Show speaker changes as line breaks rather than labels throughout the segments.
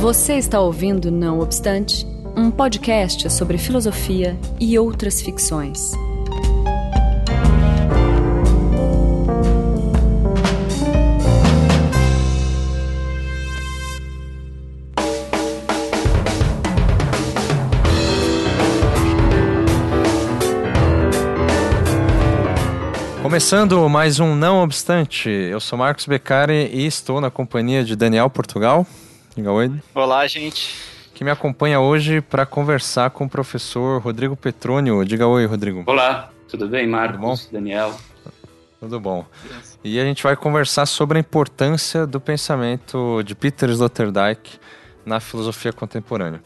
Você está ouvindo Não Obstante, um podcast sobre filosofia e outras ficções.
Começando mais um Não Obstante, eu sou Marcos Beccari e estou na companhia de Daniel Portugal.
Olá, gente.
Que me acompanha hoje para conversar com o professor Rodrigo Petrônio. Diga oi, Rodrigo.
Olá, tudo bem, Marcos,
tudo
Daniel?
Tudo bom. E a gente vai conversar sobre a importância do pensamento de Peter Sloterdijk na filosofia contemporânea.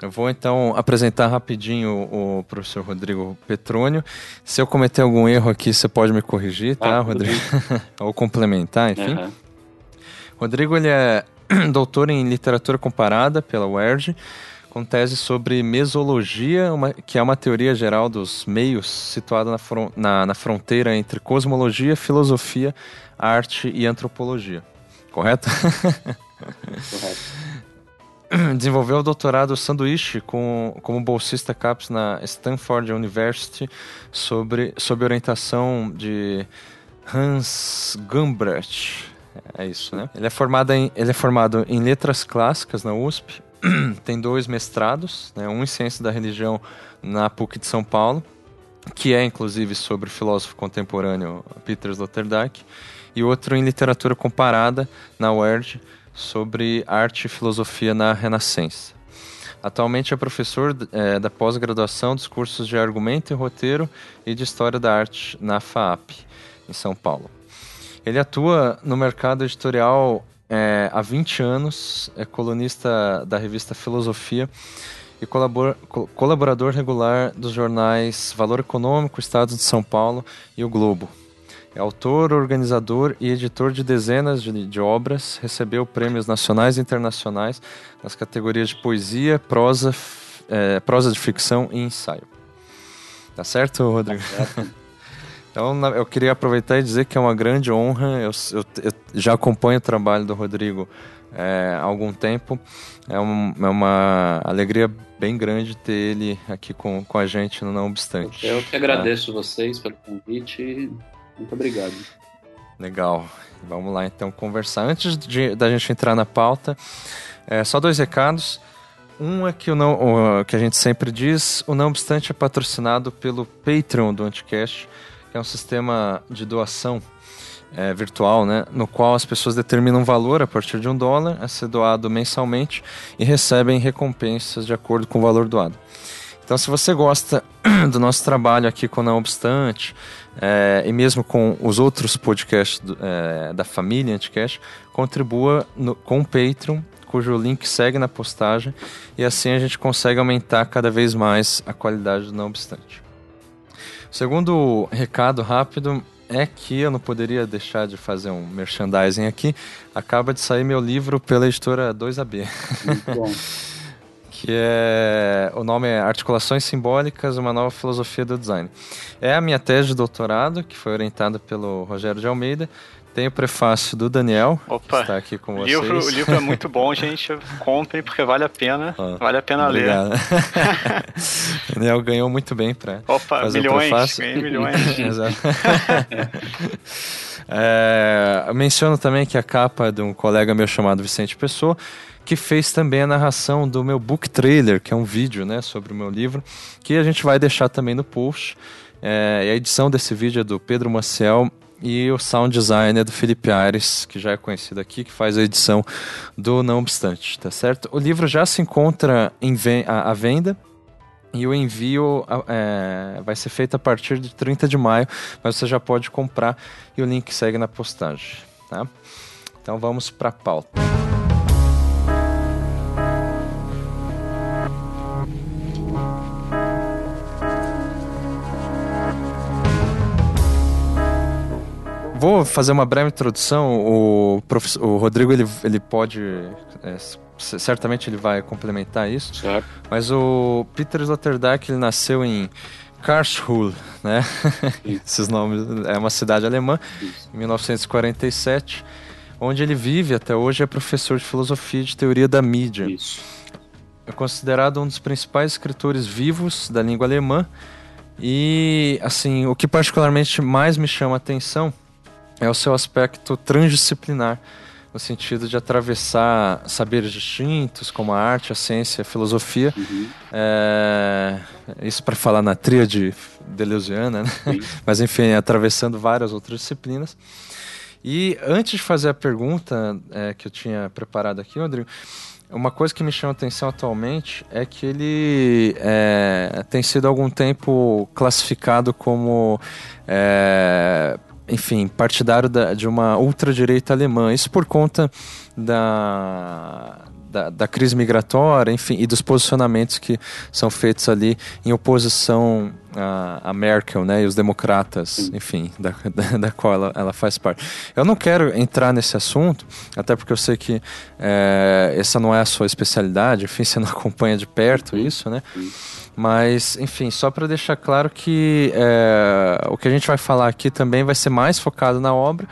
Eu vou então apresentar rapidinho o professor Rodrigo Petrônio. Se eu cometer algum erro aqui, você pode me corrigir, tá, ah, Rodrigo? Ou complementar, enfim. Uhum. Rodrigo ele é doutor em literatura comparada pela UERJ, com tese sobre mesologia, uma, que é uma teoria geral dos meios situada na, na, na fronteira entre cosmologia, filosofia, arte e antropologia. Correto?
Correto.
desenvolveu o doutorado sanduíche com, como bolsista CAPES na Stanford University sobre, sob orientação de Hans Gumbrecht. É isso, né? Ele é, formado em, ele é formado em letras clássicas na USP, tem dois mestrados, né? um em ciência da religião na PUC de São Paulo, que é inclusive sobre o filósofo contemporâneo Peter Sloterdijk, e outro em literatura comparada na UERJ, sobre arte e filosofia na Renascença. Atualmente é professor é, da pós-graduação dos cursos de argumento e roteiro e de história da arte na FAAP, em São Paulo. Ele atua no mercado editorial é, há 20 anos, é colunista da revista Filosofia e colaborador regular dos jornais Valor Econômico, Estado de São Paulo e O Globo. É autor, organizador e editor de dezenas de, de, obras, recebeu prêmios nacionais e internacionais nas categorias de poesia, prosa, é, prosa de ficção e ensaio. Tá certo, Rodrigo? Tá certo. então, eu queria aproveitar e dizer que é uma grande honra. Eu, eu, eu já acompanho o trabalho do Rodrigo é, há algum tempo. É, um, é, uma alegria bem grande ter ele aqui com, com a gente no Não Obstante.
Eu que agradeço tá? vocês pelo convite muito obrigado.
Legal. Vamos lá então conversar. Antes de, da gente entrar na pauta, é, só dois recados. Um é que, o não, o, que a gente sempre diz, o Não Obstante é patrocinado pelo Patreon do Anticast, é um sistema de doação é, virtual, né, no qual as pessoas determinam um valor a partir de um dólar a ser doado mensalmente e recebem recompensas de acordo com o valor doado. Então, se você gosta do nosso trabalho aqui com Não Obstante, é, e mesmo com os outros podcasts do, é, da família Anticast, contribua no, com o Patreon, cujo link segue na postagem, e assim a gente consegue aumentar cada vez mais a qualidade do Não Obstante. Segundo recado rápido é que eu não poderia deixar de fazer um merchandising aqui. Acaba de sair meu livro pela editora 2AB.
Muito bom.
que é o nome é Articulações Simbólicas, uma nova filosofia do design. É a minha tese de doutorado, que foi orientada pelo Rogério de Almeida. Tem o prefácio do Daniel,
Opa,
que está aqui com vocês.
Livro, o livro é muito bom, gente. Comprem porque vale a pena. Ah, vale a pena
obrigado. ler. Daniel ganhou muito bem para fazer
milhões,
o prefácio.
Ganhei milhões.
Exato. é, menciono também que a capa é de um colega meu chamado Vicente Pessoa que fez também a narração do meu book trailer, que é um vídeo né, sobre o meu livro, que a gente vai deixar também no post. É, a edição desse vídeo é do Pedro Maciel e o sound design é do Felipe Aires, que já é conhecido aqui, que faz a edição do Não Obstante, tá certo? O livro já se encontra em à venda e o envio é, vai ser feito a partir de 30 de maio, mas você já pode comprar e o link segue na postagem, tá? Então vamos para a pauta. Vou fazer uma breve introdução. O, o Rodrigo ele, ele pode. É, certamente ele vai complementar isso.
Certo.
Mas o Peter Sloterdijk ele nasceu em Karlsruhe, né? Esses nomes. É uma cidade alemã, isso. em 1947 onde ele vive até hoje é professor de filosofia e de teoria da mídia.
Isso.
É considerado um dos principais escritores vivos da língua alemã e, assim, o que particularmente mais me chama a atenção é o seu aspecto transdisciplinar, no sentido de atravessar saberes distintos, como a arte, a ciência, a filosofia.
Uhum.
É... Isso para falar na tríade deleuziana, né? Mas enfim, atravessando várias outras disciplinas. E antes de fazer a pergunta é, que eu tinha preparado aqui, Rodrigo, uma coisa que me chama atenção atualmente é que ele é, tem sido há algum tempo classificado como, é, enfim, partidário da, de uma ultradireita alemã. Isso por conta da, da, da, crise migratória, enfim, e dos posicionamentos que são feitos ali em oposição a, a Merkel, né, e os democratas, enfim, da, da, da, qual ela, ela faz parte. Eu não quero entrar nesse assunto, até porque eu sei que é, essa não é a sua especialidade, enfim, você não acompanha de perto isso, né? Mas, enfim, só para deixar claro que é, o que a gente vai falar aqui também vai ser mais focado na obra,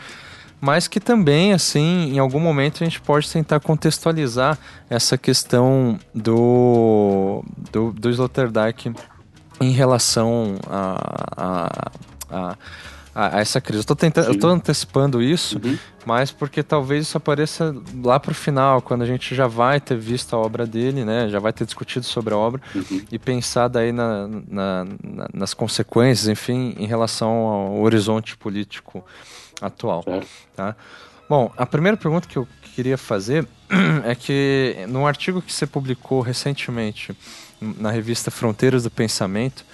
mas que também, assim, em algum momento a gente pode tentar contextualizar essa questão do, do, do Sloterdijk em relação a, a, a, a, essa crise. Eu estou tentando, eu tô antecipando isso, uhum. mas porque talvez isso apareça lá para o final, quando a gente já vai ter visto a obra dele, né? Já vai ter discutido sobre a obra
uhum.
e pensado aí na, na, na, nas consequências, enfim, em relação ao horizonte político atual.
Certo.
Tá? Bom, a primeira pergunta que eu queria fazer é que no artigo que você publicou recentemente na revista Fronteiras do Pensamento,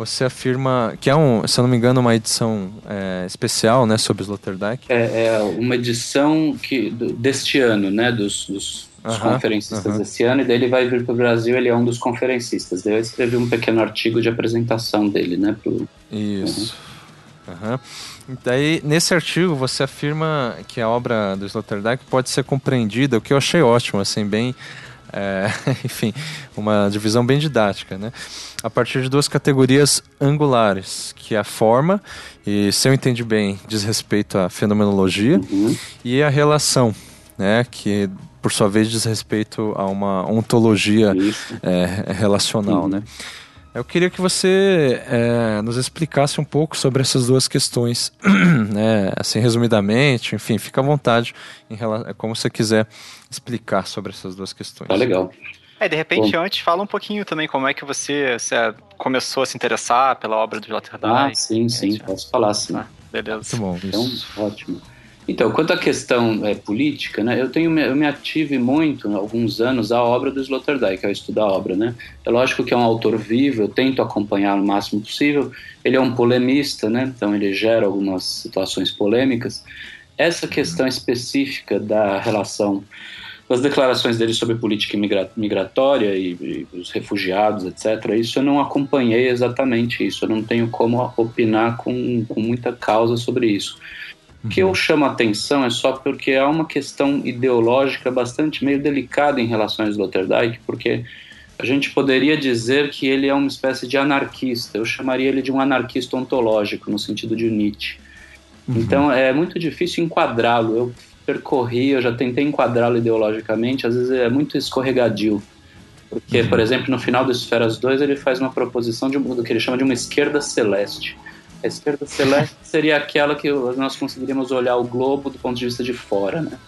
você afirma que é um, se eu não me engano, uma edição é, especial, né, sobre Sloterdijk.
É, é uma edição que deste ano, né, dos, dos, dos conferencistas -huh. desse ano, e daí ele vai vir para o Brasil, ele é um dos conferencistas. Daí eu escrevi um pequeno artigo de apresentação dele, né, pro...
Isso. Uhum. Daí, nesse artigo, você afirma que a obra do Sloterdijk pode ser compreendida, o que eu achei ótimo, assim, bem... É, enfim, uma divisão bem didática, né? A partir de duas categorias angulares, que é a forma, e se eu entendi bem, diz respeito à fenomenologia,
uhum.
e a relação, né? Que por sua vez diz respeito a uma ontologia é, relacional, uhum. né? Eu queria que você é, nos explicasse um pouco sobre essas duas questões, né? Assim, resumidamente, enfim, fica à vontade, em relação, como você quiser explicar sobre essas duas questões.
Tá legal.
É, de repente, Bom. antes, fala um pouquinho também como é que você, você começou a se interessar pela obra do Latterdijk.
Ah, sim, sim, posso falar sim. Ah,
beleza.
Muito bom,
então, ótimo. Então, quanto à questão é, política, né, eu, tenho, eu me ative muito, há alguns anos, à obra do Sloterdijk, ao estudar a obra. Né? É lógico que é um autor vivo, eu tento acompanhar o máximo possível. Ele é um polemista, né? então ele gera algumas situações polêmicas. Essa questão específica da relação das declarações dele sobre política migratória e, e, os refugiados, etc., isso eu não acompanhei exatamente isso, eu não tenho como opinar com, com muita causa sobre isso. O que eu uhum. chamo a atenção é só porque há uma questão ideológica bastante meio delicada em relação a Sloterdijk, porque a gente poderia dizer que ele é uma espécie de anarquista. Eu chamaria ele de um anarquista ontológico, no sentido de Nietzsche. Uhum. Então é muito difícil enquadrá-lo. Eu percorri, eu já tentei enquadrá-lo ideologicamente, às vezes é muito escorregadio. Porque, uhum. por exemplo, no final do Esferas 2, ele faz uma proposição de, do que ele chama de uma esquerda celeste. A esquerda celeste seria aquela que nós conseguiríamos olhar o globo do ponto de vista de fora, né?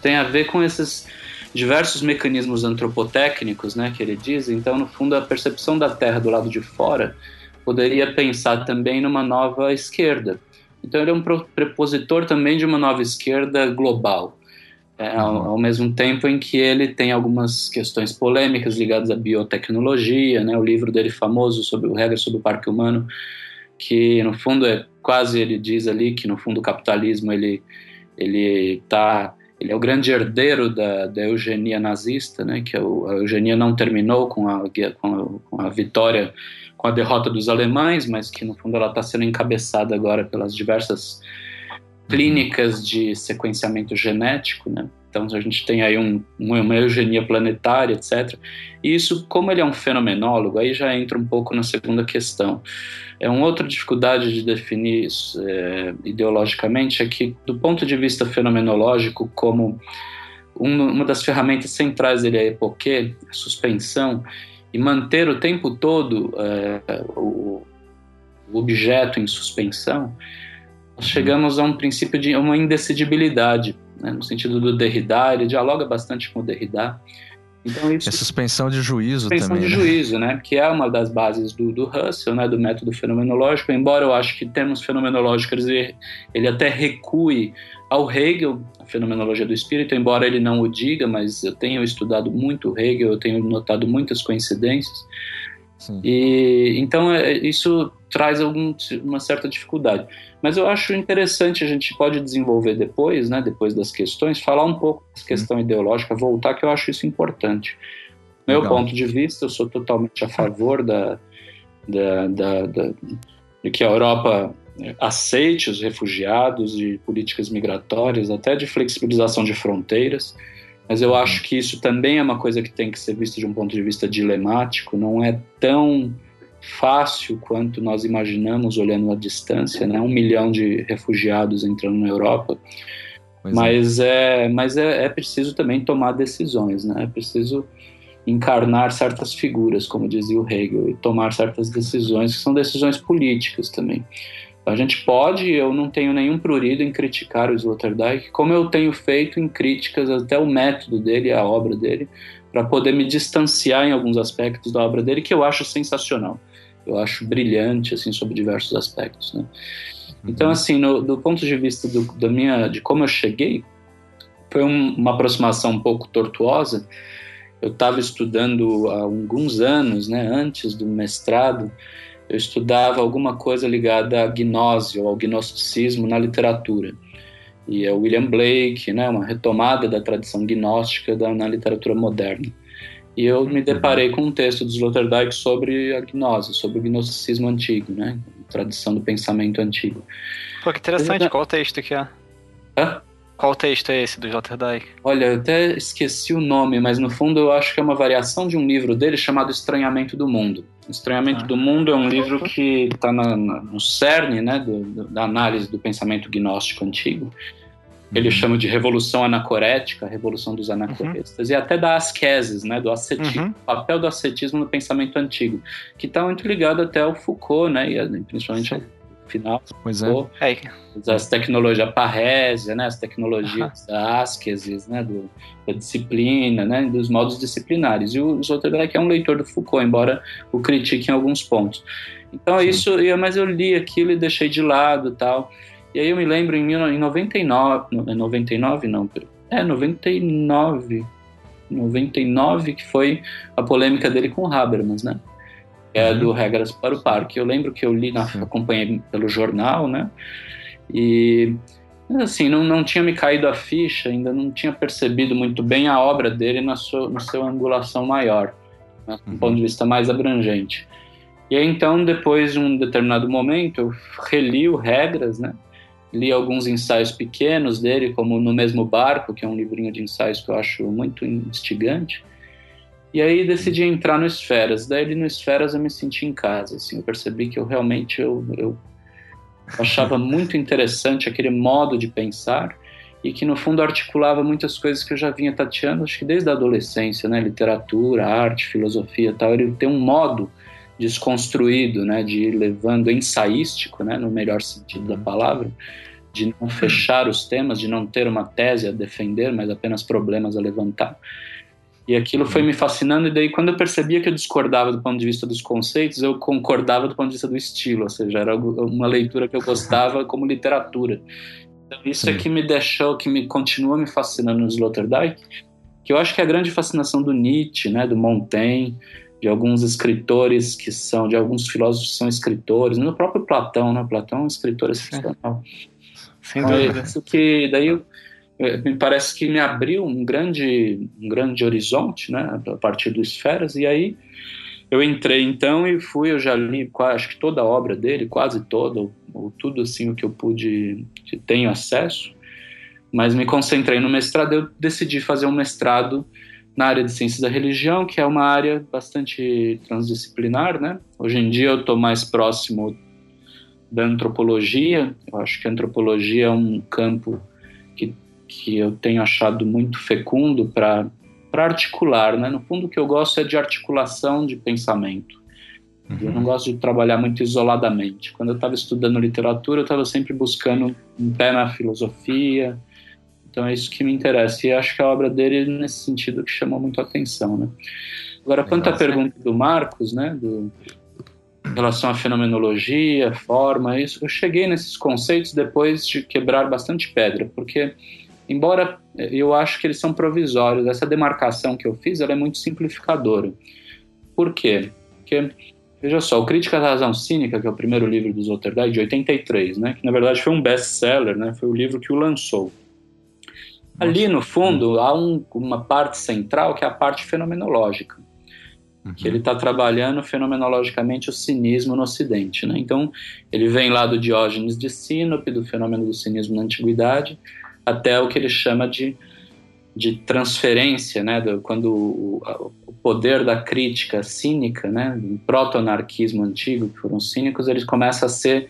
Tem a ver com esses diversos mecanismos antropotécnicos, né, que ele diz. Então, no fundo, a percepção da Terra do lado de fora poderia pensar também numa nova esquerda. Então, ele é um prepositor também de uma nova esquerda global. É, ao, ao, mesmo tempo em que ele tem algumas questões polêmicas ligadas à biotecnologia, né? O livro dele famoso sobre o regra sobre o parque humano que no fundo é quase ele diz ali que no fundo o capitalismo ele ele tá ele é o grande herdeiro da, da eugenia nazista, né? Que é a eugenia não terminou com a, com a, com a vitória, com a derrota dos alemães, mas que no fundo ela está sendo encabeçada agora pelas diversas clínicas de sequenciamento genético, né? Então a gente tem aí um, uma eugenia planetária, etc. E isso, como ele é um fenomenólogo, aí já entra um pouco na segunda questão. É uma outra dificuldade de definir isso, é, ideologicamente é que, do ponto de vista fenomenológico, como um, uma das ferramentas centrais dele é a epoquê, a suspensão, e manter o tempo todo é, o, o objeto em suspensão, chegamos a um princípio de uma indecidibilidade, né, no sentido do Derrida, ele dialoga bastante com o Derrida,
então, isso, é suspensão de juízo suspensão
também. Suspensão de né? juízo, né? Que é uma das bases do, do Russell, né? Do método fenomenológico. Embora eu acho que termos fenomenológicos ele, ele até recue ao Hegel, a fenomenologia do espírito, embora ele não o diga, mas eu tenho estudado muito Hegel, eu tenho notado muitas coincidências. Sim. E então é, isso traz algum, uma certa dificuldade. Mas eu acho interessante, a gente pode desenvolver depois, né, depois das questões, falar um pouco da questão hum. ideológica, voltar, que eu acho isso importante. Meu Legal. ponto de vista, eu sou totalmente a favor da, da, da, da, de que a Europa aceite os refugiados e políticas migratórias, até de flexibilização de fronteiras, mas eu acho que isso também é uma coisa que tem que ser vista de um ponto de vista dilemático, não é tão fácil quanto nós imaginamos olhando à distância, né? Um milhão de refugiados entrando na Europa. Pois mas é, é mas é, é, preciso também tomar decisões, né? É preciso encarnar certas figuras, como dizia o Hegel, e tomar certas decisões que são decisões políticas também. A gente pode, eu não tenho nenhum prurido em criticar o Sloterdijk, como eu tenho feito em críticas até o método dele, a obra dele, para poder me distanciar em alguns aspectos da obra dele que eu acho sensacional eu acho brilhante assim sobre diversos aspectos né? então uhum. assim no, do ponto de vista do, da minha de como eu cheguei foi um, uma aproximação um pouco tortuosa eu estava estudando há alguns anos né antes do mestrado eu estudava alguma coisa ligada à gnose ou ao gnosticismo na literatura e é William Blake né uma retomada da tradição gnóstica da, na literatura moderna e eu me deparei com um texto de Sloterdijk sobre a gnose, sobre o gnosticismo antigo, né? Tradição do pensamento antigo.
Pô, que interessante. Qual texto que é? Hã? Qual texto é esse do Sloterdijk?
Olha, eu até esqueci o nome, mas no fundo eu acho que é uma variação de um livro dele chamado Estranhamento do Mundo. Estranhamento ah. do Mundo é um livro que está no cerne né, do, do, da análise do pensamento gnóstico antigo. Ele uhum. chama de revolução anacorética, revolução dos anacoretas, uhum. e até da ascesis, né, do ascetismo, uhum. papel do ascetismo no pensamento antigo, que está muito ligado até ao Foucault, né, e principalmente ao final.
Pois
Foucault, é. As tecnologias, a parrésia, né, as tecnologias da ascesis, né, do, da disciplina, né, dos modos disciplinares. E o Sloterdijk é um leitor do Foucault, embora o critique em alguns pontos. Então, Sim. isso, mas eu li aquilo e deixei de lado tal. E aí eu me lembro em, em 99, 99 não, é 99, 99 que foi a polêmica dele com o Habermas, né? É uhum. do Regras para o Parque. Eu lembro que eu li, na, acompanhei pelo jornal, né? E assim, não, não tinha me caído a ficha, ainda não tinha percebido muito bem a obra dele na sua, na sua angulação maior, né, do uhum. ponto de vista mais abrangente. E aí, então, depois de um determinado momento, eu reli o Regras, né? Li alguns ensaios pequenos dele, como No Mesmo Barco, que é um livrinho de ensaios que eu acho muito instigante. E aí decidi entrar no Esferas. Daí no Esferas eu me senti em casa, assim, eu percebi que eu realmente eu, eu achava muito interessante aquele modo de pensar e que no fundo articulava muitas coisas que eu já vinha tateando, acho que desde a adolescência, né, literatura, arte, filosofia, tal. Ele tem um modo desconstruído, né, de ir levando ensaístico, né, no melhor sentido da palavra, de não fechar os temas, de não ter uma tese a defender, mas apenas problemas a levantar. E aquilo foi me fascinando, e daí quando eu percebia que eu discordava do ponto de vista dos conceitos, eu concordava do ponto de vista do estilo, ou seja, era uma leitura que eu gostava como literatura. Então, isso é Sim. é que me deixou, que me continua me fascinando no Sloterdijk, que eu acho que é a grande fascinação do Nietzsche, né, do Montaigne, de alguns escritores que são, de alguns filósofos que são escritores, no próprio Platão, né? Platão é um escritor excepcional.
Sem dúvida.
Isso que daí eu, me parece que me abriu um grande, um grande horizonte, né? A partir do Esferas, e aí eu entrei então e fui, eu já li acho que toda a obra dele, quase toda, ou, ou tudo assim o que eu pude, que tenho acesso. mas me concentrei no mestrado. Eu decidi fazer um mestrado na área de ciências da religião, que é uma área bastante transdisciplinar, né? Hoje em dia eu estou mais próximo da antropologia. Eu acho que a antropologia é um campo que, que eu tenho achado muito fecundo para articular, né? No fundo, o que eu gosto é de articulação de pensamento. Uhum. Eu não gosto de trabalhar muito isoladamente. Quando eu estava estudando literatura, eu estava sempre buscando um pé na filosofia, então é isso que me interessa. E acho que a obra dele, nesse sentido, que chamou muito a atenção, né? Agora, quanto à pergunta do Marcos, né, do, em relação à fenomenologia, forma, isso, eu cheguei nesses conceitos depois de quebrar bastante pedra, porque, embora eu acho que eles são provisórios, essa demarcação que eu fiz, ela é muito simplificadora. Por quê? Porque, veja só, o Crítica da Razão Cínica, que é o primeiro livro do Sloterdijk, de 83, né, que na verdade foi um best-seller, né, foi o livro que o lançou. Ali, no fundo, há um, uma parte central que é a parte fenomenológica, uhum. que ele está trabalhando fenomenologicamente o cinismo no Ocidente. Né? Então, ele vem lá do Diógenes de Sinope, do fenômeno do cinismo na Antiguidade, até o que ele chama de, de transferência, né? Do, quando o, o, poder da crítica cínica, né? um proto-anarquismo antigo, que foram cínicos, ele começa a ser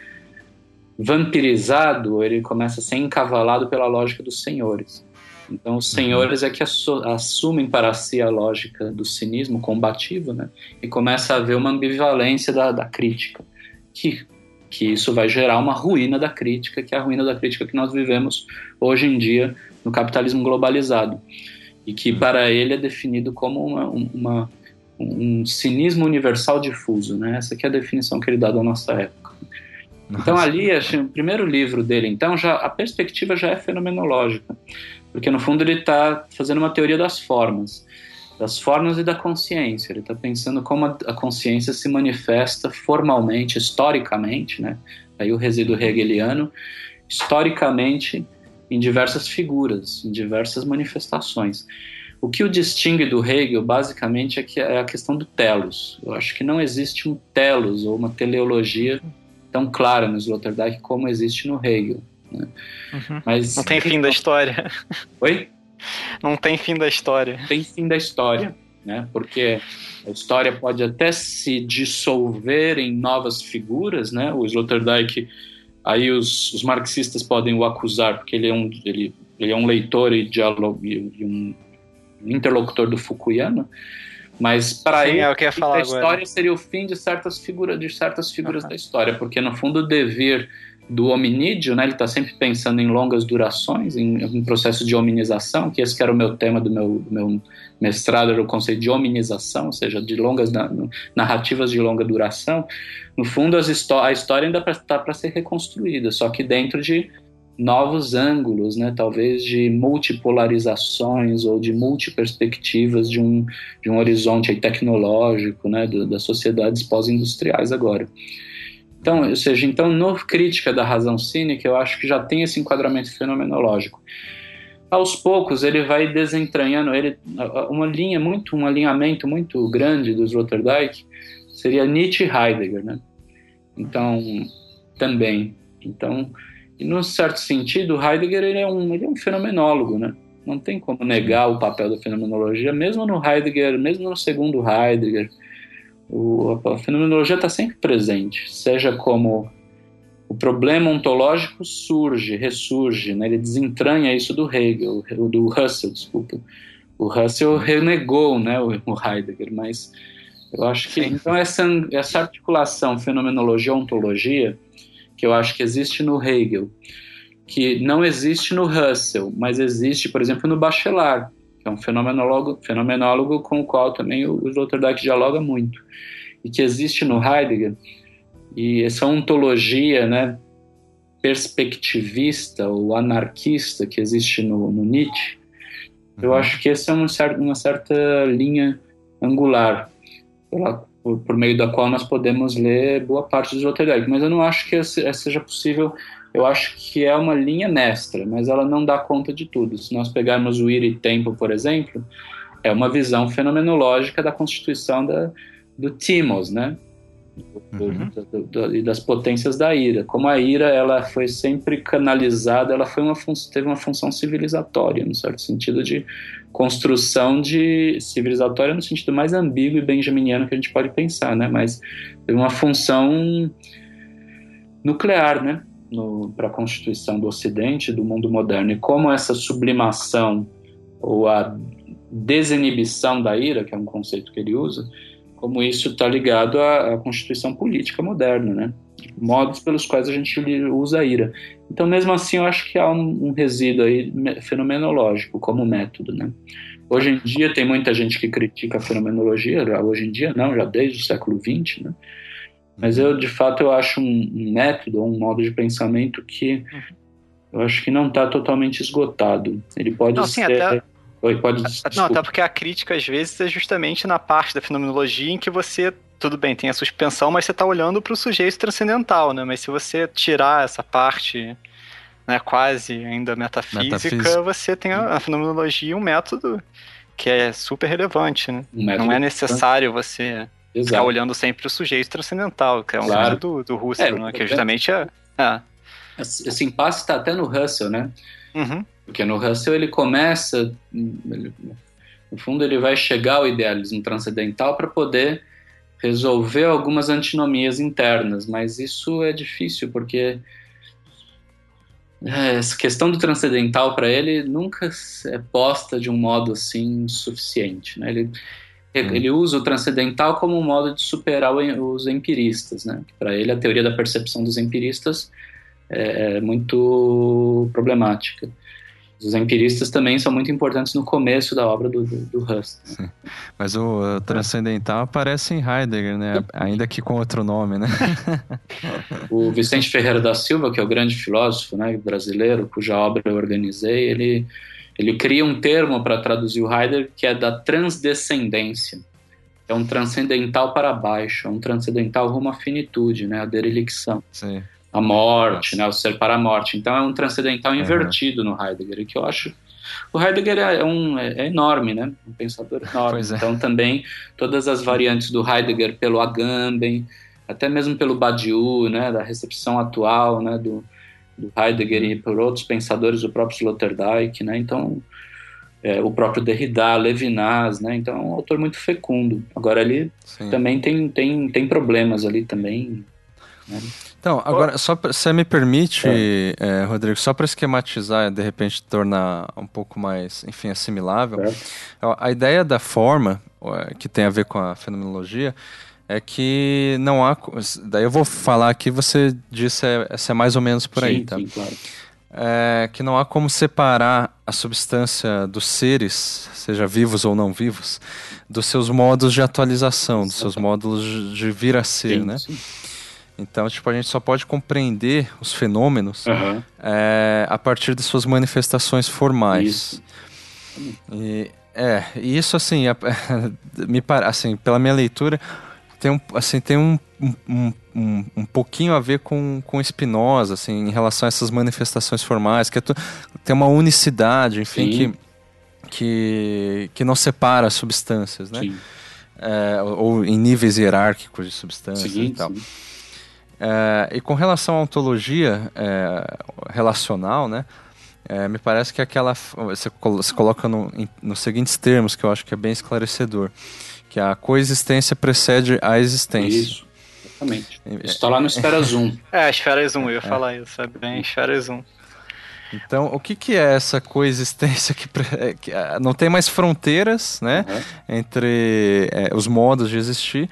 vampirizado, ele começa a ser encavalado pela lógica dos senhores. Então, os senhores é que assumem para si a lógica do cinismo combativo, né? E começa a haver uma ambivalência da, da crítica, que, que isso vai gerar uma ruína da crítica, que é a ruína da crítica que nós vivemos hoje em dia no capitalismo globalizado. E que para ele é definido como uma, uma um cinismo universal difuso, né? Essa é a definição que ele dá da nossa época. Então ali, o primeiro livro dele, então já a perspectiva já é fenomenológica. Porque, no fundo, ele está fazendo uma teoria das formas, das formas e da consciência. Ele está pensando como a consciência se manifesta formalmente, historicamente, né? aí o resíduo hegeliano, historicamente em diversas figuras, em diversas manifestações. O que o distingue do Hegel, basicamente, é, que é a questão do telos. Eu acho que não existe um telos ou uma teleologia tão clara no Sloterdijk como existe no Hegel. Né?
Uhum. Mas, não tem fim da história.
Oi?
Não tem fim da história.
Tem fim da história, né? Porque a história pode até se dissolver em novas figuras, né? O Sloterdijk, aí os, os marxistas podem o acusar porque ele é um, ele, ele é um leitor e, diálogo, e um interlocutor do Fukuyama, mas para ele,
é
a história agora. seria o fim de certas figuras, de certas figuras uhum. da história, porque no fundo o dever do hominídeo, né? Ele está sempre pensando em longas durações, em um processo de hominização, que esse que era o meu tema do meu, do meu mestrado, era o conceito de hominização, ou seja, de longas narrativas de longa duração. No fundo, as a história ainda está para ser reconstruída, só que dentro de novos ângulos, né? Talvez de multipolarizações ou de multiperspectivas de um, de um horizonte tecnológico, né? Do, das sociedades pós-industriais agora. Então, ou seja, então no Crítica da Razão Cínica, eu acho que já tem esse enquadramento fenomenológico. Aos poucos, ele vai desentranhando ele uma linha muito, um alinhamento muito grande dos Sloterdijk seria Nietzsche e Heidegger, né? Então, também. Então, e num certo sentido, Heidegger ele é um, ele é um fenomenólogo, né? Não tem como negar o papel da fenomenologia, mesmo no Heidegger, mesmo no segundo Heidegger, o, a fenomenologia está sempre presente, seja como o problema ontológico surge, ressurge, né? ele desentranha isso do Hegel, do Russell, desculpa. O Russell renegou né, o, Heidegger, mas eu acho que então essa, essa articulação fenomenologia-ontologia, que eu acho que existe no Hegel, que não existe no Russell, mas existe, por exemplo, no Bachelard, é um fenomenólogo, fenomenólogo com o qual também o, o Sloterdijk dialoga muito, e que existe no Heidegger, e essa ontologia né, perspectivista ou anarquista que existe no, no Nietzsche, uhum. eu acho que essa é uma certa, uma certa linha angular pela, por, por, meio da qual nós podemos ler boa parte do Sloterdijk, mas eu não acho que seja possível eu acho que é uma linha mestra, mas ela não dá conta de tudo. Se nós pegarmos o Ir e Tempo, por exemplo, é uma visão fenomenológica da constituição da, do timos, né? uhum. do, do, e das potências da ira. Como a ira ela foi sempre canalizada, ela foi uma teve uma função civilizatória, no certo sentido de construção de civilizatória no sentido mais ambíguo e benjaminiano que a gente pode pensar, né? Mas teve uma função nuclear, né? Para a constituição do Ocidente, do mundo moderno. E como essa sublimação ou a desinibição da ira, que é um conceito que ele usa, como isso está ligado à, à, constituição política moderna, né? Modos pelos quais a gente usa a ira. Então, mesmo assim, eu acho que há um, um resíduo aí fenomenológico como método, né? Hoje em dia tem muita gente que critica a fenomenologia, hoje em dia não, já desde o século XX, né? Mas eu, de fato, eu acho um método, um modo de pensamento que eu acho que não está totalmente esgotado. Ele pode não, ser... Sim, até... Oi, pode...
Não, até porque a crítica, às vezes, é justamente na parte da fenomenologia em que você tudo bem, tem a suspensão, mas você está olhando para o sujeito transcendental, né? Mas se você tirar essa parte né, quase ainda metafísica, metafísica. você tem a, a fenomenologia um método que é super relevante, né? Um Não é necessário você Exato. ficar olhando sempre o sujeito transcendental, que é um claro. do, do Husserl, é, né? Que é justamente é... é.
Esse impasse está até no Russell, né?
Uhum.
Porque no Russell ele começa, ele, no fundo ele vai chegar ao idealismo transcendental para poder resolver algumas antinomias internas, mas isso é difícil porque é, essa questão do transcendental para ele nunca é posta de um modo assim suficiente, né? Ele. Ele usa o transcendental como um modo de superar os empiristas, né? Para ele a teoria da percepção dos empiristas é, é muito problemática. Os empiristas também são muito importantes no começo da obra do, do, do Husserl.
Mas o transcendental aparece em Heidegger, né? Ainda que com outro nome, né?
o Vicente Ferreira da Silva, que é o grande filósofo né, brasileiro, cuja obra eu organizei, ele, ele cria um termo para traduzir o Heidegger que é da transdescendência. É um transcendental para baixo, é um transcendental rumo à finitude, né? A derelicção.
Sim
a morte, né, o ser para a morte. Então é um transcendental invertido uhum. no Heidegger, que eu acho o Heidegger é, um, é, enorme, né? Um pensador enorme. É. Então também todas as variantes do Heidegger pelo Agamben, até mesmo pelo Badiou, né? Da recepção atual, né? Do, do Heidegger e por outros pensadores, o próprio Sloterdijk, né? Então é, o próprio Derrida, Levinas, né? Então é um autor muito fecundo. Agora ele Sim. também tem, tem, tem problemas ali também. Né?
Então, agora, só pra, se me permite, é. É, Rodrigo, só para esquematizar e de repente tornar um pouco mais, enfim, assimilável, é. a ideia da forma, que tem a ver com a fenomenologia, é que não há. Daí eu vou falar aqui, você disse é, se é mais ou menos por
sim,
aí, tá?
Sim, claro.
É, que não há como separar a substância dos seres, seja vivos ou não vivos, dos seus modos de atualização, dos seus modos de vir a ser, sim, né? Sim. Então, tipo, a gente só pode compreender os fenômenos uhum. é, a partir de suas manifestações formais. Isso. E, é, isso assim, me assim, pela minha leitura, tem um, assim, tem um, um, um, um pouquinho a ver com, com Spinoza, assim, em relação a essas manifestações formais, que é tu, tem uma unicidade, enfim, que, que, que não separa as substâncias, né? É, ou em níveis hierárquicos de substâncias sim, e tal. É, e com relação à ontologia é, relacional, né? É, me parece que aquela você, você coloca no, em, nos seguintes termos que eu acho que é bem esclarecedor, que a coexistência precede a existência.
Isso, exatamente. Isso está lá no Esfera Zoom.
É, a Esfera Zoom, eu ia é. falar isso, é bem Esfera Zoom.
Então, o que, que é essa coexistência que, que não tem mais fronteiras, né, uhum. entre é, os modos de existir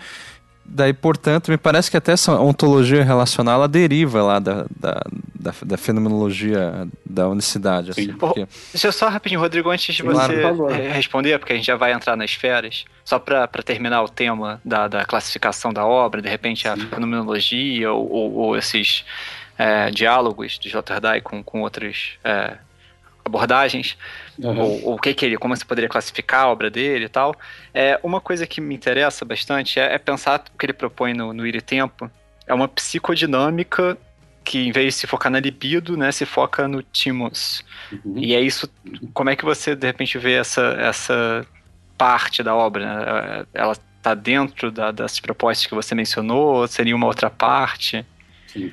Daí, portanto, me parece que até essa ontologia relacional ela deriva lá da, da, da, da fenomenologia da unicidade. Assim, porque...
Deixa eu só rapidinho, Rodrigo, antes de você claro, responder, porque a gente já vai entrar nas esferas, só para terminar o tema da, da classificação da obra, de repente a Sim. fenomenologia ou, ou, ou esses é, diálogos de Sloterdijk com, com outras é, abordagens, uhum. ou, o que, que ele, como você poderia classificar a obra dele e tal. É, uma coisa que me interessa bastante é, é pensar o que ele propõe no, no Ir e Tempo. É uma psicodinâmica que, em vez de se focar na libido, né, se foca no timos. Uhum. E é isso. Como é que você, de repente, vê essa, essa parte da obra? Né? Ela está tá dentro da, das propostas que você mencionou? Seria uma outra parte?
Sim.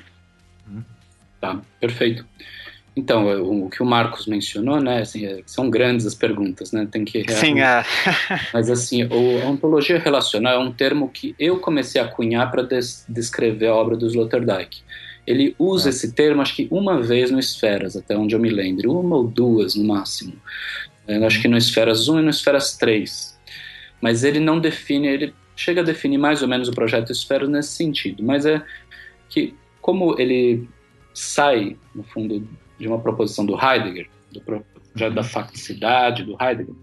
Tá, perfeito. Então, o, que o Marcos mencionou, né, assim, é, são grandes as perguntas, né, tem que...
Sim, é.
Mas, assim, o, a ontologia relacional é um termo que eu comecei a cunhar para des, descrever a obra do Sloterdijk. Ele usa é. esse termo, acho que uma vez no Esferas, até onde eu me lembro, uma ou duas no máximo. Eu acho que no Esferas 1 e no Esferas 3. Mas ele não define, ele chega a definir mais ou menos o projeto Esferas nesse sentido, mas é que como ele sai, no fundo, de uma proposição do Heidegger, do projeto da facticidade do Heidegger,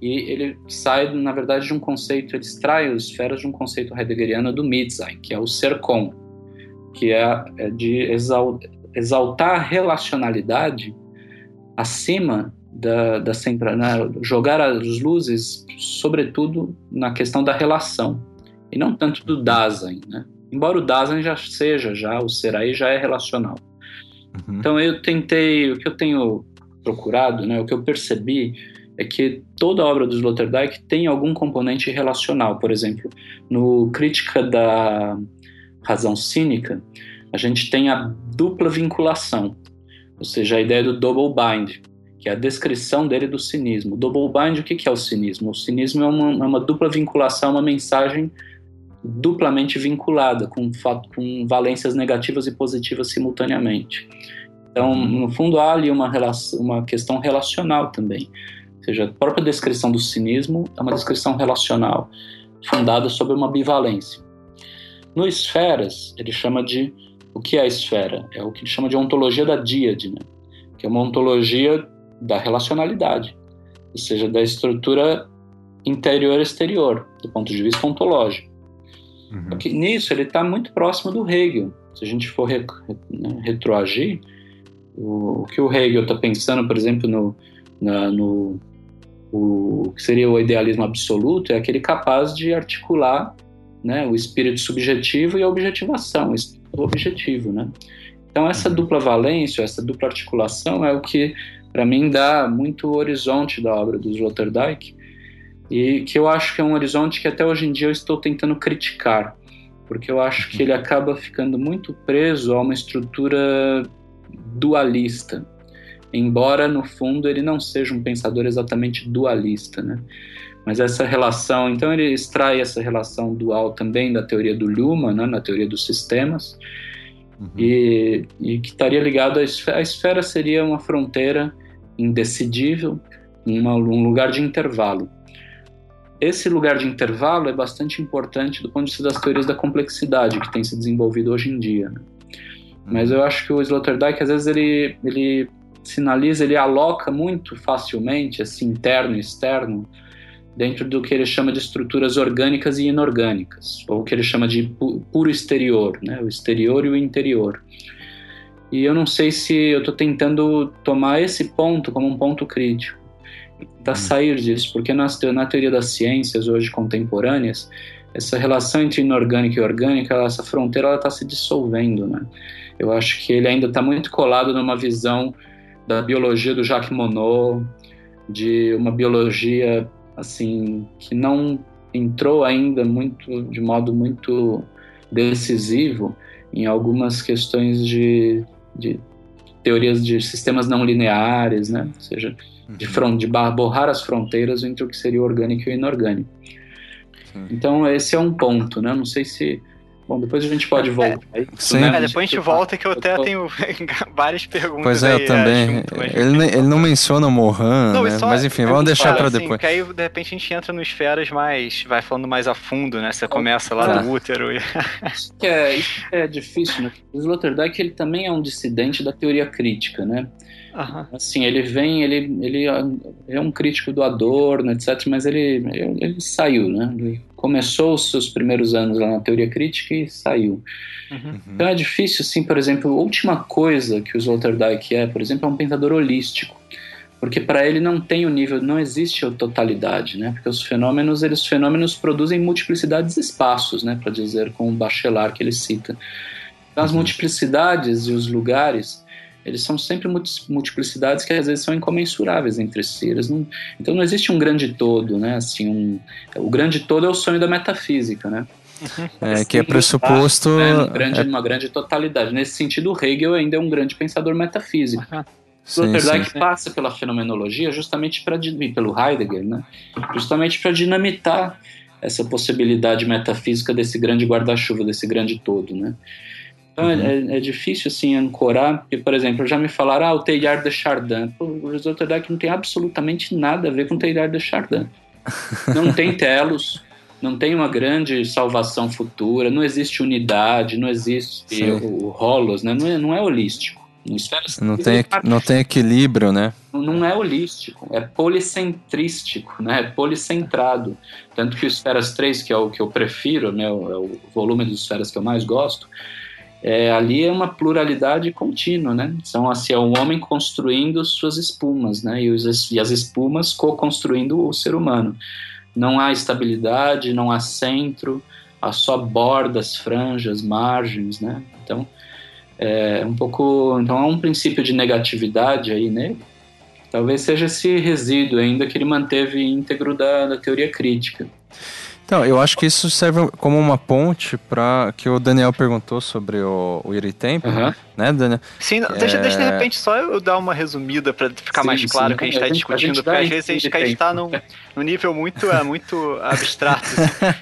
e ele sai, na verdade, de um conceito, ele extrai os esferas de um conceito heideggeriano do Mitsein, que é o ser com, que é, é de exaltar a relacionalidade acima da, da sempre, né, jogar as luzes, sobretudo, na questão da relação, e não tanto do Dasein, né? Embora o Dasein já seja, já o ser aí já é relacional. Uhum. Então eu tentei, o que eu tenho procurado, né, o que eu percebi é que toda obra do Sloterdijk tem algum componente relacional. Por exemplo, no Crítica da Razão Cínica, a gente tem a dupla vinculação, ou seja, a ideia do double bind, que é a descrição dele do cinismo. Double bind, o que é o cinismo? O cinismo é uma, é uma dupla vinculação, uma mensagem duplamente vinculada, com, com valências negativas e positivas simultaneamente. Então, uhum. no fundo, há ali uma, relação, uma questão relacional também. Ou seja, a própria descrição do cinismo é uma descrição relacional, fundada sobre uma bivalência. No Esferas, ele chama de. O que é a esfera? É o que ele chama de ontologia da díade, né? que é uma ontologia da relacionalidade, ou seja, da estrutura interior-exterior, do ponto de vista ontológico. Uhum. nisso ele está muito próximo do Hegel. Se a gente for re, né, retroagir, o, o, que o Hegel está pensando, por exemplo, no, na, no o, que seria o idealismo absoluto, é aquele capaz de articular né, o espírito subjetivo e a objetivação, o objetivo. Né? Então, essa uhum. dupla valência, essa dupla articulação é o que, para mim, dá muito horizonte da obra do Sloterdijk, e que eu acho que é um horizonte que até hoje em dia eu estou tentando criticar, porque eu acho que ele acaba ficando muito preso a uma estrutura dualista, embora no fundo ele não seja um pensador exatamente dualista, né? Mas essa relação, então ele extrai essa relação dual também da teoria do Luhmann, né, na teoria dos sistemas, uhum. e, e, que estaria ligado à esfera. A esfera seria uma fronteira indecidível, uma, um lugar de intervalo esse lugar de intervalo é bastante importante do ponto de vista das teorias da complexidade que tem se desenvolvido hoje em dia. Né? Mas eu acho que o Sloterdijk, às vezes, ele, ele sinaliza, ele aloca muito facilmente, assim, interno e externo, dentro do que ele chama de estruturas orgânicas e inorgânicas, ou o que ele chama de puro exterior, né? o exterior e o interior. E eu não sei se eu estou tentando tomar esse ponto como um ponto crítico tentar hum. sair disso, porque na, na teoria das ciências hoje contemporâneas, essa relação entre inorgânico e orgânico, essa fronteira está se dissolvendo, né? Eu acho que ele ainda está muito colado numa visão da biologia do Jacques Monod, de uma biologia assim que não entrou ainda muito de modo muito decisivo em algumas questões de, de teorias de sistemas não lineares, né? Ou seja, de, front, de borrar as fronteiras entre o que seria orgânico e inorgânico. Então, esse é um ponto, né? Não sei se. Bom, depois a gente pode é, voltar.
É, Sim. Né? É, depois a gente volta que eu até tenho várias perguntas.
Pois é,
eu
aí, também. Junto, ele, ele não menciona o Mohan, não, né? Só, mas enfim, vamos deixar para assim, depois.
Que aí, de repente, a gente entra no esferas mais. vai falando mais a fundo, né? Você começa lá ah. no útero. E...
isso, que é, isso é difícil, né? O Sloterdijk ele também é um dissidente da teoria crítica, né? Uhum. Assim, ele vem, ele, ele é um crítico do Adorno, etc., mas ele, ele, ele, saiu, né? Ele começou os seus primeiros anos lá na teoria crítica e saiu. Uhum. Então é difícil, assim, por exemplo, a última coisa que o Sloterdijk é, por exemplo, é um pensador holístico, porque para ele não tem o nível, não existe a totalidade, né? Porque os fenômenos, eles os fenômenos produzem multiplicidades de espaços, né? Para dizer com o Bachelard que ele cita. Então, as uhum. multiplicidades e os lugares Eles são sempre multiplicidades que às vezes são incomensuráveis entre si. Eles não, então não existe um grande todo, né? Assim, um, o grande todo é o sonho da metafísica, né?
É, que é pressuposto. Né,
uma, grande, é... uma grande totalidade. Nesse sentido, Hegel ainda é um grande pensador metafísico. Uhum. Sloterdijk passa pela fenomenologia justamente para pelo Heidegger, né? Justamente para dinamitar essa possibilidade metafísica desse grande guarda-chuva, desse grande todo, né? Então é, uhum. é, é, difícil assim ancorar, porque, por exemplo, já me falaram, ah, o Teilhard de Chardin. Pô, o Sloterdijk não tem absolutamente nada a ver com o Teilhard de Chardin. Não tem telos, não tem uma grande salvação futura, não existe unidade, não existe o, o rolos, né? não, é, não é holístico.
Não tem, não tem equilíbrio, né?
Não é holístico, é policentrístico, né? É policentrado. Tanto que o Esferas 3, que é o que eu prefiro, né? é o volume dos Esferas que eu mais gosto, é, ali é uma pluralidade contínua, né? São assim, é um homem construindo suas espumas, né? E, os, e as espumas co-construindo o ser humano não há estabilidade, não há centro, há só bordas, franjas, margens, né? Então, é um pouco, então há um princípio de negatividade aí nele. Talvez seja esse resíduo ainda que ele manteve íntegro da, da teoria crítica.
Então, eu acho que isso serve como uma ponte para que o Daniel perguntou sobre o, o Iritempo, uhum. né, Daniel?
Sim, deixa, é... deixa de repente só eu dar uma resumida para ficar sim, mais claro o que a gente está discutindo, porque às vezes a gente está num, num nível muito, é, muito abstrato.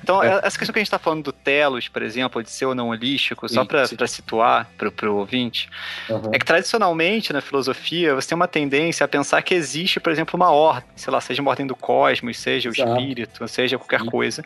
Então, é. essa questão que a gente está falando do telos, por exemplo, de ser ou não holístico, só para situar para o ouvinte, uhum. é que tradicionalmente na filosofia você tem uma tendência a pensar que existe, por exemplo, uma ordem, sei lá, seja uma ordem do cosmos, seja o Exato. espírito, seja qualquer sim. coisa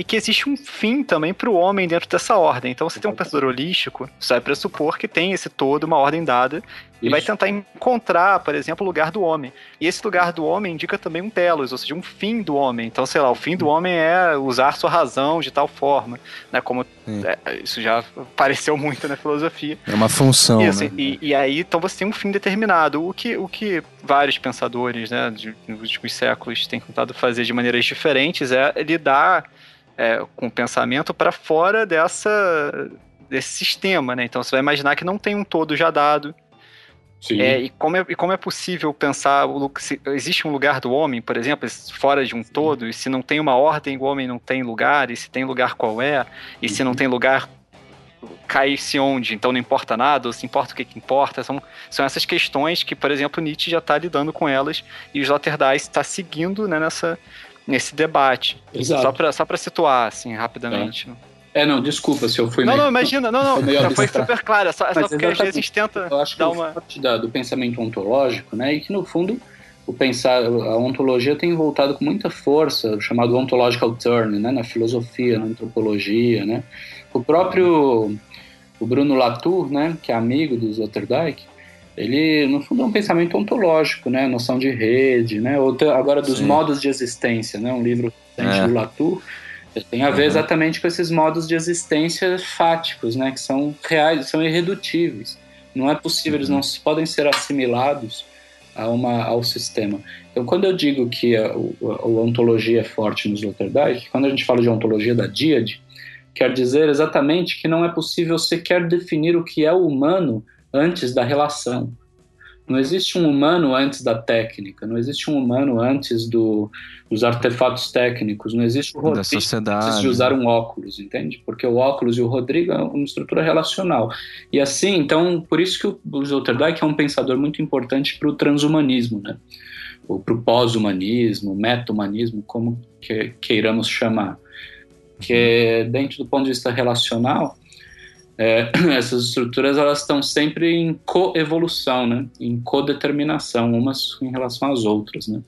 e que existe um fim também para o homem dentro dessa ordem. Então, você tem um pensador holístico, você vai pressupor que tem esse todo, uma ordem dada, Isso. e vai tentar encontrar, por exemplo, o lugar do homem. E esse lugar do homem indica também um telos, ou seja, um fim do homem. Então, sei lá, o fim do homem é usar sua razão de tal forma, né? Como é, isso já apareceu muito na filosofia.
É uma função. Isso, né?
e, e, aí, então você tem um fim determinado. O que, o que vários pensadores, né, de, nos últimos séculos têm tentado fazer de maneiras diferentes é lidar é, com o pensamento para fora dessa, desse sistema, né? Então você vai imaginar que não tem um todo já dado. É, e, como é, e como é possível pensar, se existe um lugar do homem, por exemplo, fora de um Sim. todo, e se não tem uma ordem, o homem não tem lugar, e se tem lugar, qual é, e uhum. se não uhum. tem lugar, cai-se onde, então não importa nada, ou se importa o que, que importa, são, são essas questões que, por exemplo, Nietzsche já está lidando com elas, e o Sloterdijk está seguindo né, nessa, nesse debate. Exato. Só para só situar, assim, rapidamente.
É. é. não, desculpa se eu fui
Não, meio... não, imagina, não, não, já foi super claro, é só, é só porque às vezes a gente tenta
eu acho
dar
que
uma...
Da, do pensamento ontológico, né, e que no fundo o pensar, a ontologia tem voltado com muita força, o chamado ontological turn, né, na filosofia, na antropologia, né, o próprio o Bruno Latour, né, que é amigo do Sloterdijk, ele, no fundo, é um pensamento ontológico, né? Noção de rede, né? Ou agora dos Sim. modos de existência, né? Um livro é. do Latour tem a ver uhum. exatamente com esses modos de existência fáticos, né? Que são reais, são irredutíveis. Não é possível, uhum. eles não podem ser assimilados a uma, ao sistema. Então, quando eu digo que a, a, a ontologia é forte nos Sloterdijk, quando a gente fala de ontologia da díade, quer dizer exatamente que não é possível sequer definir o que é o humano antes da relação. Não existe um humano antes da técnica, não existe um humano antes do, dos artefatos técnicos, não existe
um Rodrigo antes
de usar um óculos, entende? Porque o óculos e o Rodrigo é uma estrutura relacional. E assim, então, por isso que o Sloterdijk é um pensador muito importante para o transhumanismo, né? Para o pós-humanismo, meta-humanismo, como que, queiramos chamar. Que dentro do ponto de vista relacional, é, essas estruturas elas estão sempre em coevolução, né? em codeterminação, umas em relação às outras. Né?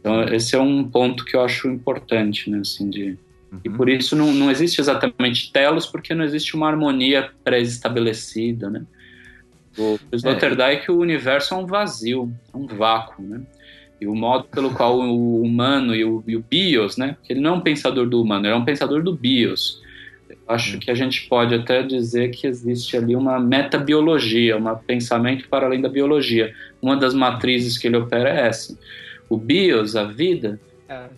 Então, esse é um ponto que eu acho importante, né? assim, de, uhum. E por isso não, não existe exatamente telos, porque não existe uma harmonia pré-estabelecida. Né? O Sloterdijk, é. o universo é um vazio, é um vácuo. Né? E o modo pelo qual o humano e o, e o bios, né? Porque ele não é um pensador do humano, ele é um pensador do bios Acho que a gente pode até dizer que existe ali uma metabiologia, um pensamento para além da biologia. Uma das matrizes que ele opera é essa. O bios, a vida,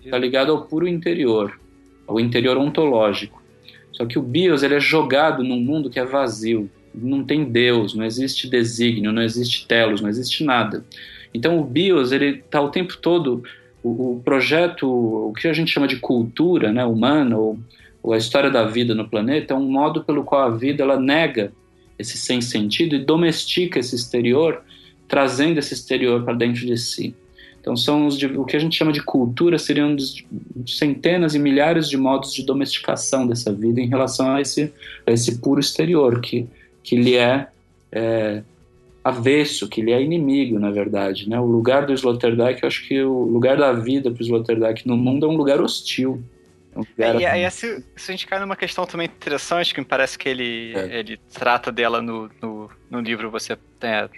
está é, ligado ao puro interior, ao interior ontológico. Só que o bios ele é jogado num mundo que é vazio. não tem Deus, não existe desígnio, não existe telos, não existe nada. Então o bios ele está o tempo todo o, projeto, o que a gente chama de cultura, né, humana ou, a história da vida no planeta é um modo pelo qual a vida ela nega esse sem sentido e domestica esse exterior, trazendo esse exterior para dentro de si. Então, são os o que a gente chama de cultura seriam centenas e milhares de modos de domesticação dessa vida em relação a esse, a esse puro exterior, que, que lhe é, é avesso, que lhe é inimigo, na verdade. Né? O lugar do Sloterdijk, eu acho que o lugar da vida para o Sloterdijk no mundo é um lugar hostil.
Lugar e aí, se, se a gente cai numa questão também interessante, que me parece que ele, é. ele trata dela no, no, no livro Você é,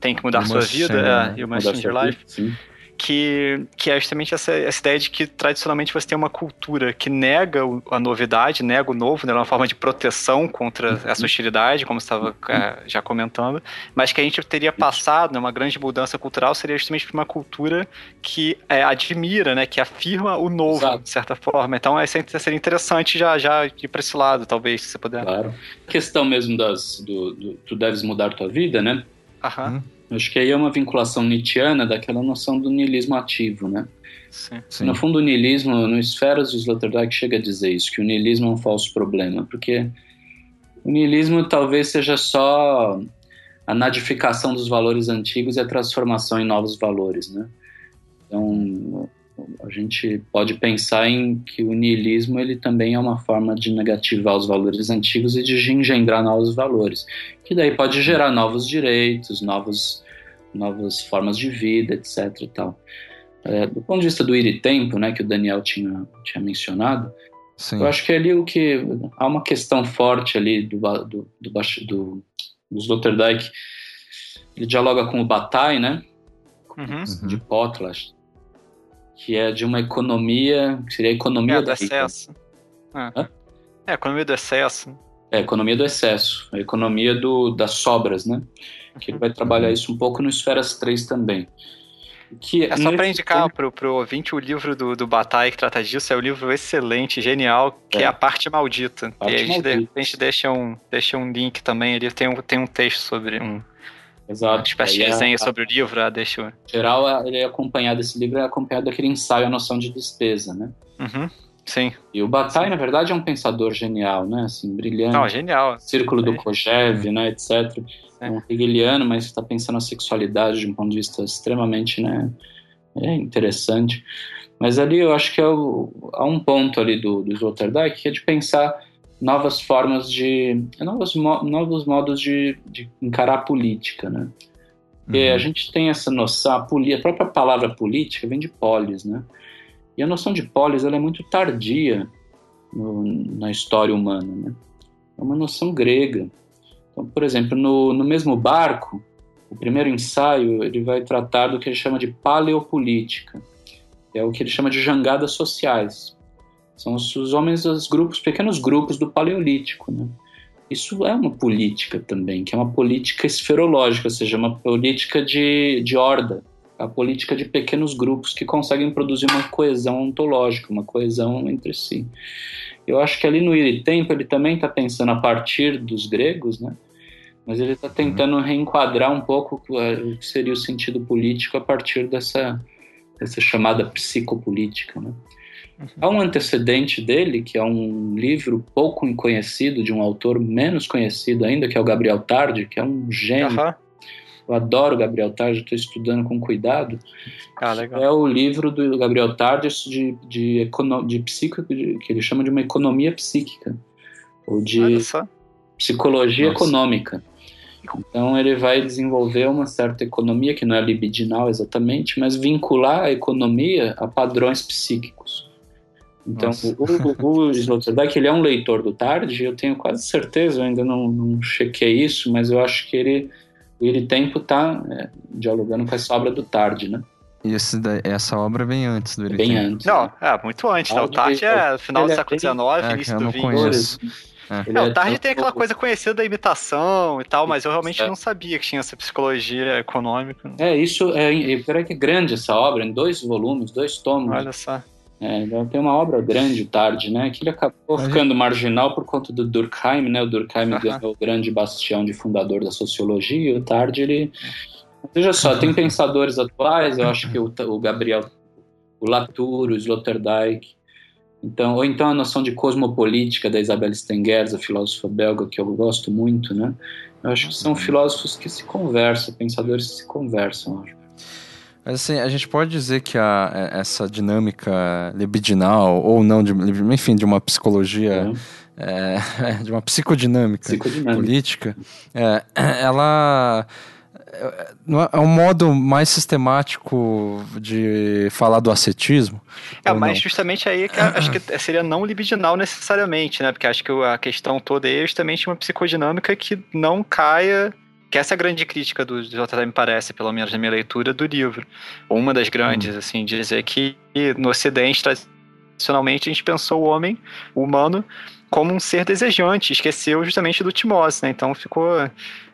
tem que mudar sua vida, é, e uma Change Your Life. Sim que, que é justamente essa, essa ideia de que tradicionalmente você tem uma cultura que nega a novidade, nega o novo, né, uma forma de proteção contra uhum. essa hostilidade, como você estava é, já comentando, mas que a gente teria passado, né, uma grande mudança cultural seria justamente uma cultura que é, admira, né, que afirma o novo, Exato. de certa forma. Então, é, seria interessante já, já ir para esse lado, talvez, se você puder.
Claro. A questão mesmo das, do, do tu deves mudar tua vida, né?
Aham. Uhum
Acho que aí é uma vinculação nietzschiana daquela noção do niilismo ativo, né? Sim, sim. No fundo, o niilismo, no Esferas de Sloterdijk chega a dizer isso, que o niilismo é um falso problema, porque o niilismo talvez seja só a nadificação dos valores antigos e a transformação em novos valores, né? Então, a gente pode pensar em que o niilismo ele também é uma forma de negativar os valores antigos e de engendrar novos valores, que daí pode gerar novos direitos, novos, novas formas de vida, etc. E tal. É, do ponto de vista do ir e tempo, né, que o Daniel tinha, tinha mencionado, Sim. eu acho que ali o que há uma questão forte ali do do, do, do, do Sloterdijk, ele dialoga com o Bataille, né,
uhum.
de Potlatch, que é de uma economia, que seria a economia
é, do excesso. É. é, a economia do excesso.
É, a economia do excesso, a economia do, das sobras, né? Que ele vai trabalhar isso um pouco no Esferas 3 também.
Que, é só para indicar tempo... pro, pro ouvinte o livro do, do Bataille que trata disso, é um livro excelente, genial, que é, é A Parte Maldita. Parte e a gente, maldita. De, a gente deixa, um, deixa um link também, ele tem um, tem um texto sobre um,
Exato. Uma
espécie de resenha sobre o livro, ah, deixa eu...
Geral, ele é acompanhado, esse livro é acompanhado daquele ensaio A Noção de Despesa, né?
Uhum. Sim.
E o Bataille, na verdade, é um pensador genial, né? Assim, brilhante.
Não, genial.
Círculo do Kojève, né, etc. É um hegeliano, mas está pensando a sexualidade de um ponto de vista extremamente, né, é interessante. Mas ali eu acho que é o, há um ponto ali do, do Sloterdijk que é de pensar novas formas de. novos, novos modos de, de encarar a política, né? Porque uhum. a gente tem essa noção, a, a própria palavra política vem de polis, né? E a noção de polis ela é muito tardia no, na história humana, né? É uma noção grega. Então, por exemplo, no, no mesmo barco, o primeiro ensaio ele vai tratar do que ele chama de paleopolítica, é o que ele chama de jangadas sociais. São os, os homens, os grupos, pequenos grupos do Paleolítico, né? Isso é uma política também, que é uma política esferológica, ou seja, uma política de, de horda, a política de pequenos grupos que conseguem produzir uma coesão ontológica, uma coesão entre si. Eu acho que ali no Ir e Tempo ele também está pensando a partir dos gregos, né? mas ele está tentando reenquadrar um pouco o que seria o sentido político a partir dessa, dessa chamada psicopolítica. Né? Há um antecedente dele, que é um livro pouco conhecido, de um autor menos conhecido ainda, que é o Gabriel Tardi, que é um gênio. Uhum. Eu adoro Gabriel Tardi, estou estudando com cuidado.
Ah.
É o livro do Gabriel Tardi de, de, econo, de psico, de, que ele chama de uma economia psíquica, ou de psicologia Nossa. econômica. Então ele vai desenvolver uma certa economia que não é libidinal exatamente, mas vincular a economia a padrões psíquicos. Então, o, o, o Sloterdijk, ele é um leitor do Tarde, eu tenho quase certeza, eu ainda não, não chequei isso, mas eu acho que ele, ele tempo está é, dialogando com essa obra do Tarde, né?
E esse, essa obra vem antes do Ele
Bem antes.
Não, é muito antes. Né? O Tarde é final do é século XIX, é, início do XX. É. é. o Tarde tem aquela coisa conhecida da imitação e tal, mas eu realmente é. não sabia que tinha essa psicologia econômica.
É, isso é, é, é grande essa obra, em dois volumes, dois tomos.
Olha só.
É, tem uma obra grande, tarde, né? Que ele acabou ficando marginal por conta do Durkheim, né? O Durkheim é o grande bastião de fundador da sociologia, e o Tarde ele. Veja só, tem pensadores atuais, eu acho que o, o Gabriel, o Latour, o Sloterdijk, então, ou então a noção de cosmopolítica da Isabel Stengers, a filósofa belga, que eu gosto muito, né? Eu acho que são filósofos que se conversam, pensadores que se conversam, acho.
Mas assim, a gente pode dizer que a, é, essa dinâmica libidinal, ou não, de, enfim, de uma psicologia, é, de uma psicodinâmica, psicodinâmica. política, é, ela é, é um modo mais sistemático de falar do ascetismo?
É, mas justamente aí que acho que seria não libidinal necessariamente, né? Porque acho que a questão toda é justamente uma psicodinâmica que não caia que essa é a grande crítica do JT me parece, pelo menos na minha leitura do livro. Uma das grandes, hum. assim, dizer que no Ocidente, tradicionalmente, a gente pensou o homem, o humano, como um ser desejante, esqueceu justamente do Timóteo, né? Então ficou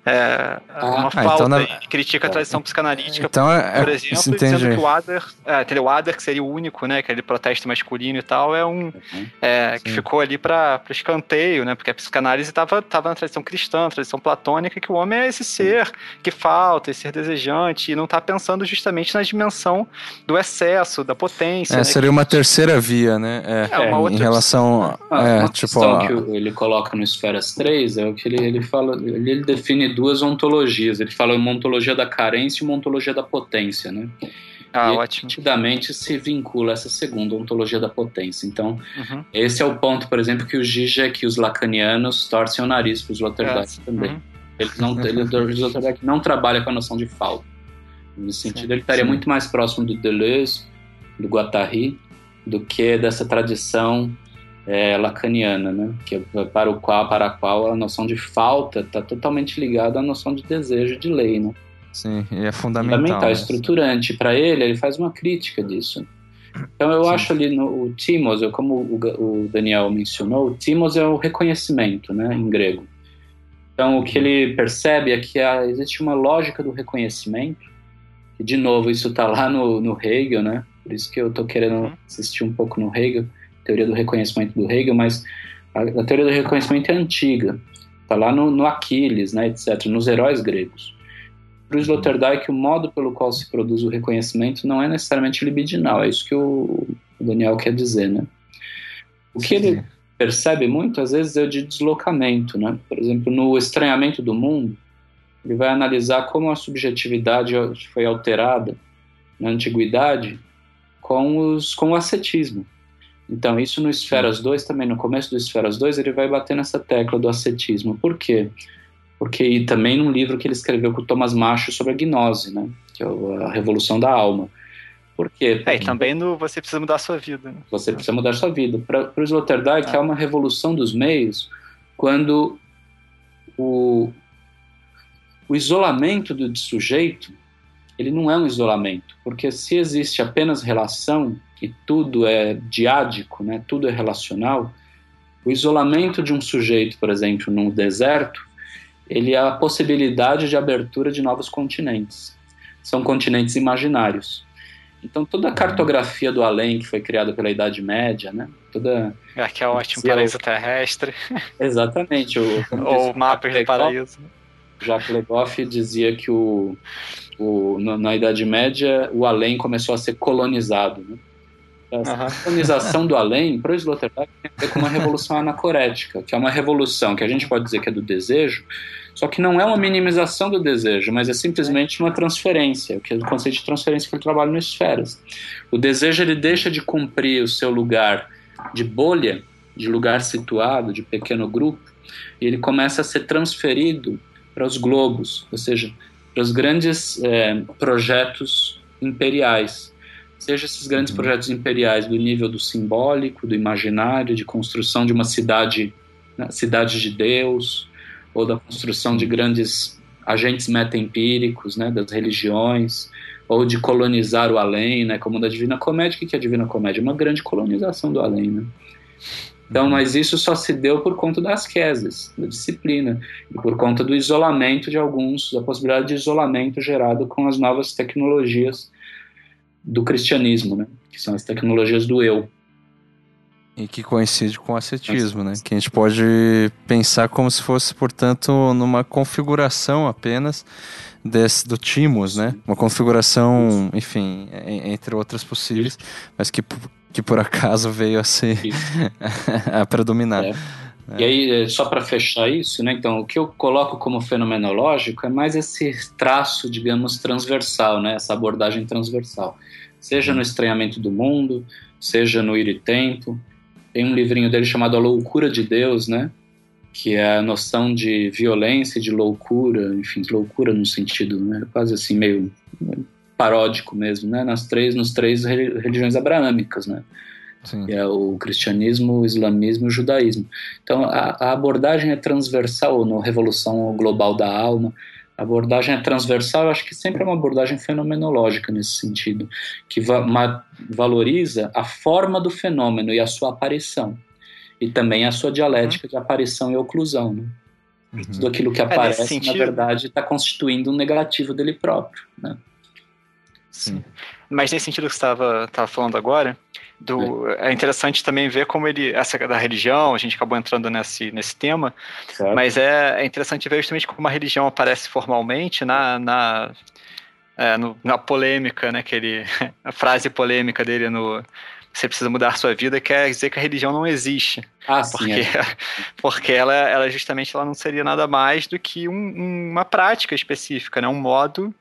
é, ah, uma ah, falta. Então na... critica a tradição psicanalítica, então, é, por exemplo, dizendo que o Adler, é, o Adler, que seria o único, né, aquele protesto masculino e tal, é um uhum. é, que ficou ali para escanteio, né, porque a psicanálise estava tava na tradição cristã, na tradição platônica, que o homem é esse ser que falta, esse ser desejante, e não está pensando justamente na dimensão do excesso, da potência. É,
né, seria uma terceira via, né? É, uma outra em relação.
A, é, tipo, a... que ele coloca no Esferas 3 é o que ele, ele fala, ele, ele duas ontologias. Ele fala uma ontologia da carência e uma ontologia da potência, né?
Ah, e ótimo.
Nitidamente se vincula essa segunda ontologia da potência. Então, uhum. esse é o ponto, por exemplo, que o Zizek e os lacanianos torcem o nariz para os Sloterdijk é. também. Uhum. Eles não, ele, o Sloterdijk não trabalha com a noção de falta. Nesse sentido, sim, ele estaria sim. muito mais próximo do Deleuze, do Guattari, do que dessa tradição é, lacaniana, né? que é para o qual para a qual a noção de falta está totalmente ligada à noção de desejo de lei, né?
Sim, e é fundamental.
Fundamental, estruturante. Para ele, ele faz uma crítica disso. Então eu Sim. acho ali no o timos, como o, o, Daniel mencionou, o timos é o reconhecimento, né, em grego. Então o que ele percebe é que há, existe uma lógica do reconhecimento, que de novo isso está lá no, no Hegel, né? Por isso que eu estou querendo uhum. assistir um pouco no Hegel teoria do reconhecimento do Hegel, mas a, a teoria do reconhecimento é antiga, está lá no, no, Aquiles, né, etc., nos heróis gregos. Para o Sloterdijk, o modo pelo qual se produz o reconhecimento não é necessariamente libidinal, é isso que o, Daniel quer dizer, né? O que ele percebe muito, às vezes, é o de deslocamento, né? Por exemplo, no Estranhamento do Mundo, ele vai analisar como a subjetividade foi alterada na antiguidade com, os, com o ascetismo. Então, isso no Esferas 2 também, no começo do Esferas 2, ele vai bater nessa tecla do ascetismo. Por quê? Porque e também num livro que ele escreveu com o Thomas Macho sobre a gnose, né? Que é a revolução da alma. Por quê?
É, e também no Você Precisa Mudar a Sua Vida. Né?
Você Precisa Mudar a Sua Vida. Para o Sloterdijk, ah. é uma revolução dos meios quando o, o isolamento do sujeito ele não é um isolamento, porque se existe apenas relação, e tudo é diádico, né, tudo é relacional, o isolamento de um sujeito, por exemplo, num deserto, ele é a possibilidade de abertura de novos continentes. São continentes imaginários. Então toda a cartografia do além que foi criada pela Idade Média, né? Toda
é que é ótimo paraíso terrestre.
Exatamente. O,
Ou mapas de paraíso.
Jacques Legoff dizia que o, o, na Idade Média o além começou a ser colonizado. Né? A colonização do além, para o Sloterdijk, tem a ver com uma revolução anacorética, que é uma revolução que a gente pode dizer que é do desejo, só que não é uma minimização do desejo, mas é simplesmente uma transferência, que é o conceito de transferência que ele trabalha no Esferas. O desejo ele deixa de cumprir o seu lugar de bolha, de lugar situado, de pequeno grupo, e ele começa a ser transferido para os globos, ou seja, para os grandes é, projetos imperiais seja esses grandes uhum. projetos imperiais do nível do simbólico, do imaginário, de construção de uma cidade, né, cidade de Deus, ou da construção de grandes agentes metaempíricos, né, das religiões, ou de colonizar o além, né, como da Divina Comédia. O que é a Divina Comédia? Uma grande colonização do além, né? Então, uhum. mas isso só se deu por conta das queses, da disciplina, e por conta do isolamento de alguns, da possibilidade de isolamento gerado com as novas tecnologias do cristianismo, né? que são as tecnologias do eu.
E que coincide com o ascetismo, né? Que a gente pode pensar como se fosse, portanto, numa configuração apenas desse, do Timos, né? Uma configuração, enfim, entre outras possíveis, mas que, que por acaso veio a ser a predominar. É.
E aí, só para fechar isso, né? Então, o que eu coloco como fenomenológico é mais esse traço, digamos, transversal, né? Essa abordagem transversal. Seja no estranhamento do mundo, seja no ir e tempo, tem um livrinho dele chamado A Loucura de Deus, né? Que é a noção de violência, de loucura, enfim, loucura no sentido, né? Quase assim, meio paródico mesmo, né? Nas três, nos três religiões abraâmicas, né? Sim. Que é o cristianismo, o islamismo e o judaísmo. Então, a, a abordagem é transversal no Revolução Global da Alma, a abordagem é transversal, eu acho que sempre é uma abordagem fenomenológica nesse sentido, que va valoriza a forma do fenômeno e a sua aparição, e também a sua dialética uhum. de aparição e oclusão. Né? Uhum. Tudo aquilo que é, aparece, é, na verdade, está constituindo um negativo dele próprio. Né?
Sim. Mas nesse sentido que você estava falando agora, do, é. é. interessante também ver como ele, essa da religião, a gente acabou entrando nesse, nesse tema, certo. mas é, é interessante ver justamente como a religião aparece formalmente na, na, é, no, na polêmica, né, que ele, a frase polêmica dele no você precisa mudar sua vida, quer dizer que a religião não existe.
Ah,
porque,
sim, é.
porque ela, ela justamente ela não seria nada mais do que um, uma prática específica, né? um modo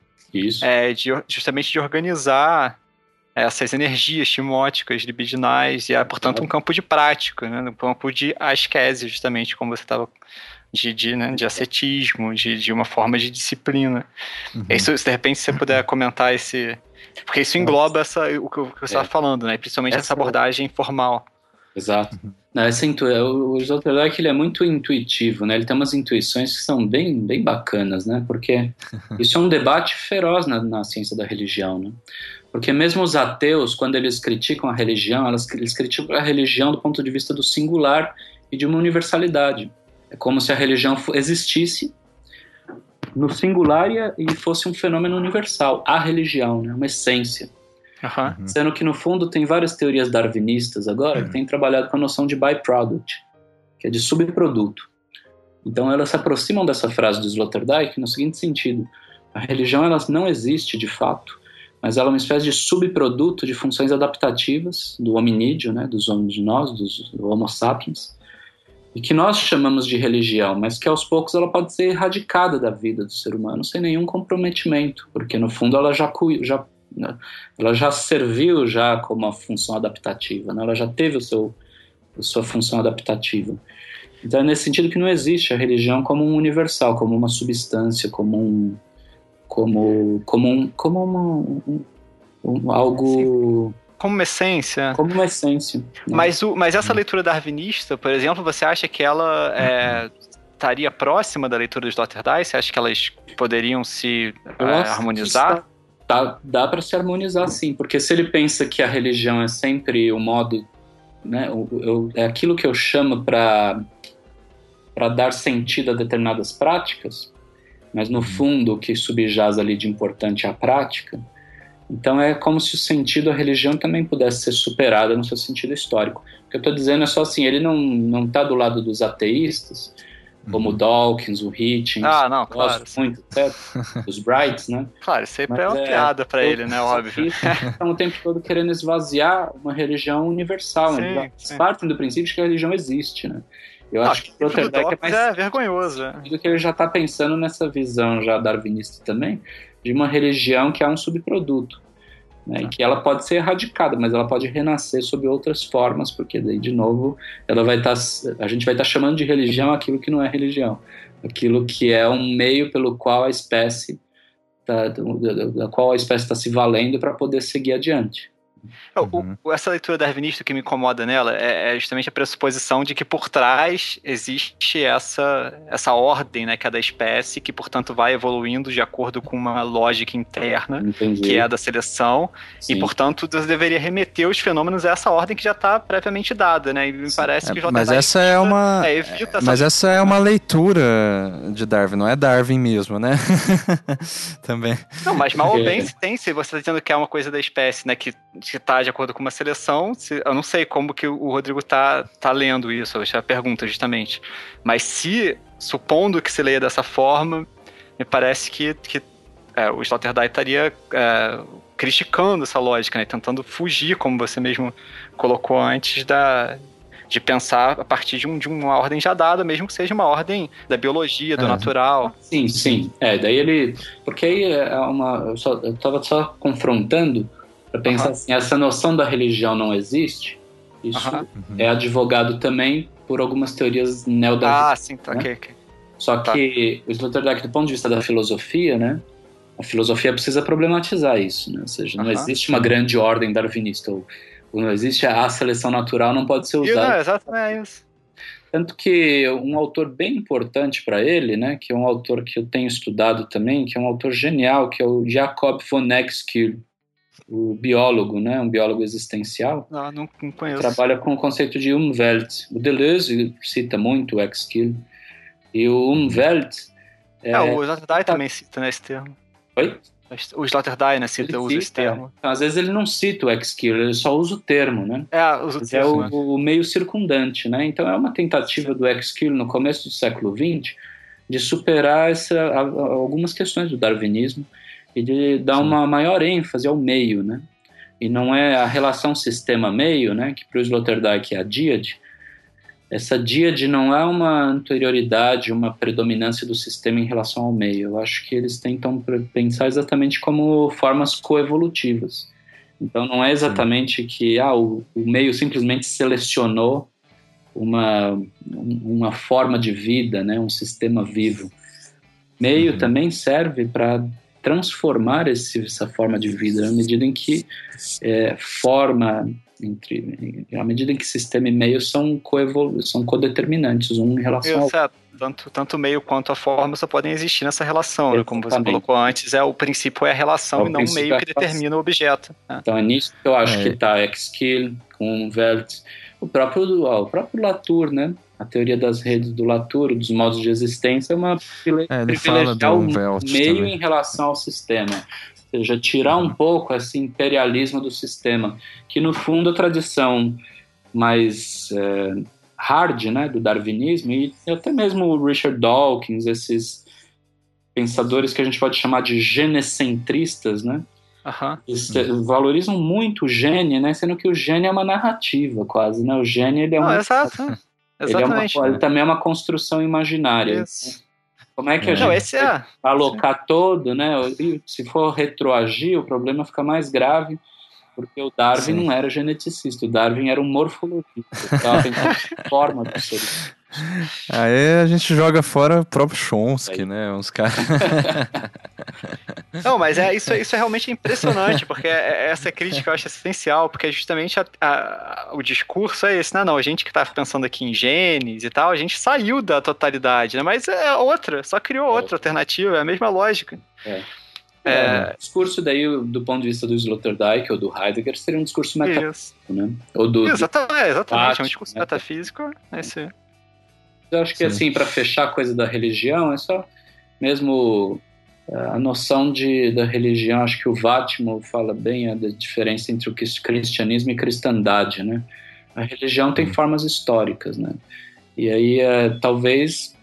é, de, justamente de organizar essas energias timóticas, libidinais, e é, portanto, um campo de prática, né? um campo de asquese, justamente, como você estava de, de, né, de ascetismo, de, de uma forma de disciplina. Uhum. Isso, se de repente você puder comentar esse. Porque isso engloba essa, o que você estava é. falando, né? principalmente essa, essa abordagem formal.
Exato. Uhum. Não, essa intu... O Sloterdijk ele é muito intuitivo, né? Ele tem umas intuições que são bem, bem bacanas, né? Porque isso é um debate feroz na, na ciência da religião, né? Porque mesmo os ateus, quando eles criticam a religião, eles, eles criticam a religião do ponto de vista do singular e de uma universalidade. É como se a religião existisse no singular e fosse um fenômeno universal, a religião, né? uma essência. Uhum. Sendo que, no fundo, tem várias teorias darwinistas agora uhum. que têm trabalhado com a noção de byproduct, que é de subproduto. Então, elas se aproximam dessa frase do Sloterdijk no seguinte sentido: a religião ela não existe de fato, mas ela é uma espécie de subproduto de funções adaptativas do hominídeo, né, dos homens de nós, dos do Homo sapiens, e que nós chamamos de religião, mas que aos poucos ela pode ser erradicada da vida do ser humano sem nenhum comprometimento, porque no fundo ela já, já, ela já serviu já como uma função adaptativa, né, ela já teve o seu, a sua função adaptativa. Então é nesse sentido que não existe a religião como um universal, como uma substância, como um como como um, como uma, um, um, algo
como uma essência.
Como uma essência. Né?
Mas, o, mas essa leitura darwinista, por exemplo, você acha que ela é, estaria próxima da leitura dos Sloterdijk? Você acha que elas poderiam se é, harmonizar?
Dá, dá para se harmonizar, sim. Porque se ele pensa que a religião é sempre o modo... Né, eu, eu, é aquilo que eu chamo para dar sentido a determinadas práticas, mas no uhum. fundo o que subjaz ali de importante é a prática. Então é como se o sentido da religião também pudesse ser superado no seu sentido histórico. O que eu estou dizendo é só assim, ele não não está do lado dos ateístas, como uhum. o Dawkins, o Hitchens,
ah, não, claro,
muito, certo? os Brights, né?
Claro, sempre Mas, é uma é, piada para ele, né, óbvio.
Estão o tempo todo querendo esvaziar uma religião universal, sim, né? Eles partem do princípio de que a religião existe, né?
Eu acho que o Sloterdijk é mais é vergonhoso. É.
Do que ele já está pensando nessa visão já darwinista também, de uma religião que é um subproduto. Né, e que ela pode ser erradicada, mas ela pode renascer sob outras formas, porque daí, de novo, ela vai estar, tá, a gente vai estar tá chamando de religião aquilo que não é religião, aquilo que é um meio pelo qual a espécie, tá, da qual a espécie está se valendo para poder seguir adiante.
É, uhum. O, essa leitura darwinista que me incomoda nela é, é, justamente a pressuposição de que por trás existe essa, essa ordem, né, que é da espécie, que portanto vai evoluindo de acordo com uma lógica interna, Entendi. que é a da seleção, Sim. e portanto Deus deveria remeter os fenômenos a essa ordem que já está previamente dada, né? E me parece
é,
que o
Mas essa é uma, é, essa mas essa é uma leitura de Darwin, não é Darwin mesmo, né? Também.
Não, mas mal ou bem se tem, se você está dizendo que é uma coisa da espécie, né, que que está de acordo com uma seleção. Se, eu não sei como que o Rodrigo está tá lendo isso, essa é a pergunta justamente. Mas se, supondo que se leia dessa forma, me parece que, que é, o Sloterdijk estaria é, criticando essa lógica, né? tentando fugir, como você mesmo colocou antes, da, de pensar a partir de, um, de, uma ordem já dada, mesmo que seja uma ordem da biologia, do é. natural.
Sim, sim. É, daí ele. Porque aí é uma. Eu, só, eu tava só confrontando para pensar uhum. assim, essa noção da religião não existe. Isso uhum. é advogado também por algumas teorias neodarwinistas.
Ah, sim, tá, né? ok, ok.
Só tá. que o Sloterdijk, do ponto de vista da filosofia, né, a filosofia precisa problematizar isso, né? Ou seja, não uhum. existe uma grande ordem darwinista, ou, ou, não existe a seleção natural, não pode ser usada.
Não, exatamente é isso.
Tanto que um autor bem importante para ele, né, que é um autor que eu tenho estudado também, que é um autor genial, que é o Jacob von Exkill o biólogo, né, um biólogo existencial.
Ah, não, não conheço.
Trabalha com o conceito de Umwelt. O Deleuze cita muito o Exkill. E o Umwelt...
É, é o Sloterdijk também cita né, esse termo.
Oi?
O Sloterdijk né, cita, usa esse termo.
É. Então, às vezes ele não cita o Exkill, ele só usa o termo, né?
É, usa o termo.
É o, o, meio circundante, né? Então é uma tentativa do Exkill no começo do século XX de superar essa, algumas questões do darwinismo e dar Sim. uma maior ênfase ao meio, né? E não é a relação sistema-meio, né? Que para o Sloterdijk é a díade. Essa díade não é uma anterioridade, uma predominância do sistema em relação ao meio. Eu acho que eles tentam pensar exatamente como formas coevolutivas. Então não é exatamente que ah, o, o meio simplesmente selecionou uma, uma forma de vida, né, um sistema vivo. Meio uhum. também serve para transformar esse, essa forma de vida à medida em que é, forma entre à medida em que sistema e meio são coevol são codeterminantes um em relação
ao tanto tanto meio quanto a forma só podem existir nessa relação né? como você colocou antes é o princípio é a relação é e não o meio é que determina o objeto
né? então é nisso que eu acho é. que está Exkill com Welt o próprio o próprio Latour né a teoria das redes do Latour, dos modos de existência, é uma
é, privilegiar o meio
também. em relação ao sistema. Ou seja, tirar um pouco esse imperialismo do sistema, que no fundo a tradição mais é, hard né, do darwinismo, e até mesmo o Richard Dawkins, esses pensadores que a gente pode chamar de genecentristas, né?
Uhum.
Eles valorizam muito o gene, né? Sendo que o gene é uma narrativa, quase, né? O gene ele é uma.
exato. Exatamente.
Ele, é uma, ele também é uma construção imaginária. Né? Como é que a
Não,
gente
é...
alocar todo, né? Se for retroagir, o problema fica mais grave, porque o Darwin Sim. não era geneticista, o Darwin era um morfologista, estava forma do ser
Aí a gente joga fora o próprio Chomsky, né? Uns caras.
Não, mas é, isso, isso é realmente impressionante, porque é, é, essa crítica eu acho essencial, porque justamente a, a, o discurso é esse, né? Não, a gente que está pensando aqui em genes e tal, a gente saiu da totalidade, né? Mas é outra, só criou é. outra alternativa, é a mesma lógica.
É. É, o discurso daí, do ponto de vista do Sloterdijk ou do Heidegger, seria um discurso metafísico, né? Ou do,
exatamente, exatamente é um discurso metafísico. Esse...
Eu acho que, Sim. assim, para fechar a coisa da religião, é só mesmo é, a noção de, da religião, acho que o Vátimo fala bem a diferença entre o cristianismo e cristandade, né? A religião tem formas históricas, né? E aí, é, talvez,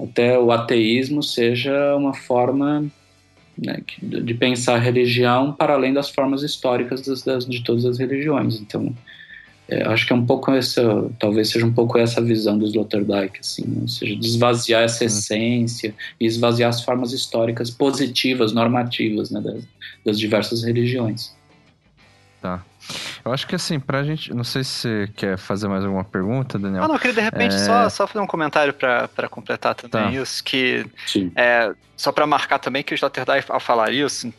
até o ateísmo seja uma forma né, de pensar a religião para além das formas históricas das, das, de todas as religiões. Então, é, acho que é um pouco essa, talvez seja um pouco essa visão do Sloterdijk, assim, né? ou seja, desvaziar essa essência e esvaziar as formas históricas positivas, normativas, né, das, das diversas religiões.
Tá. Eu acho que assim, pra gente. Não sei se você quer fazer mais alguma pergunta, Daniel.
Ah, não, eu queria de repente é... só, só fazer um comentário para completar também tá. isso, que é, só para marcar também que o Sloterdijk, ao falar isso,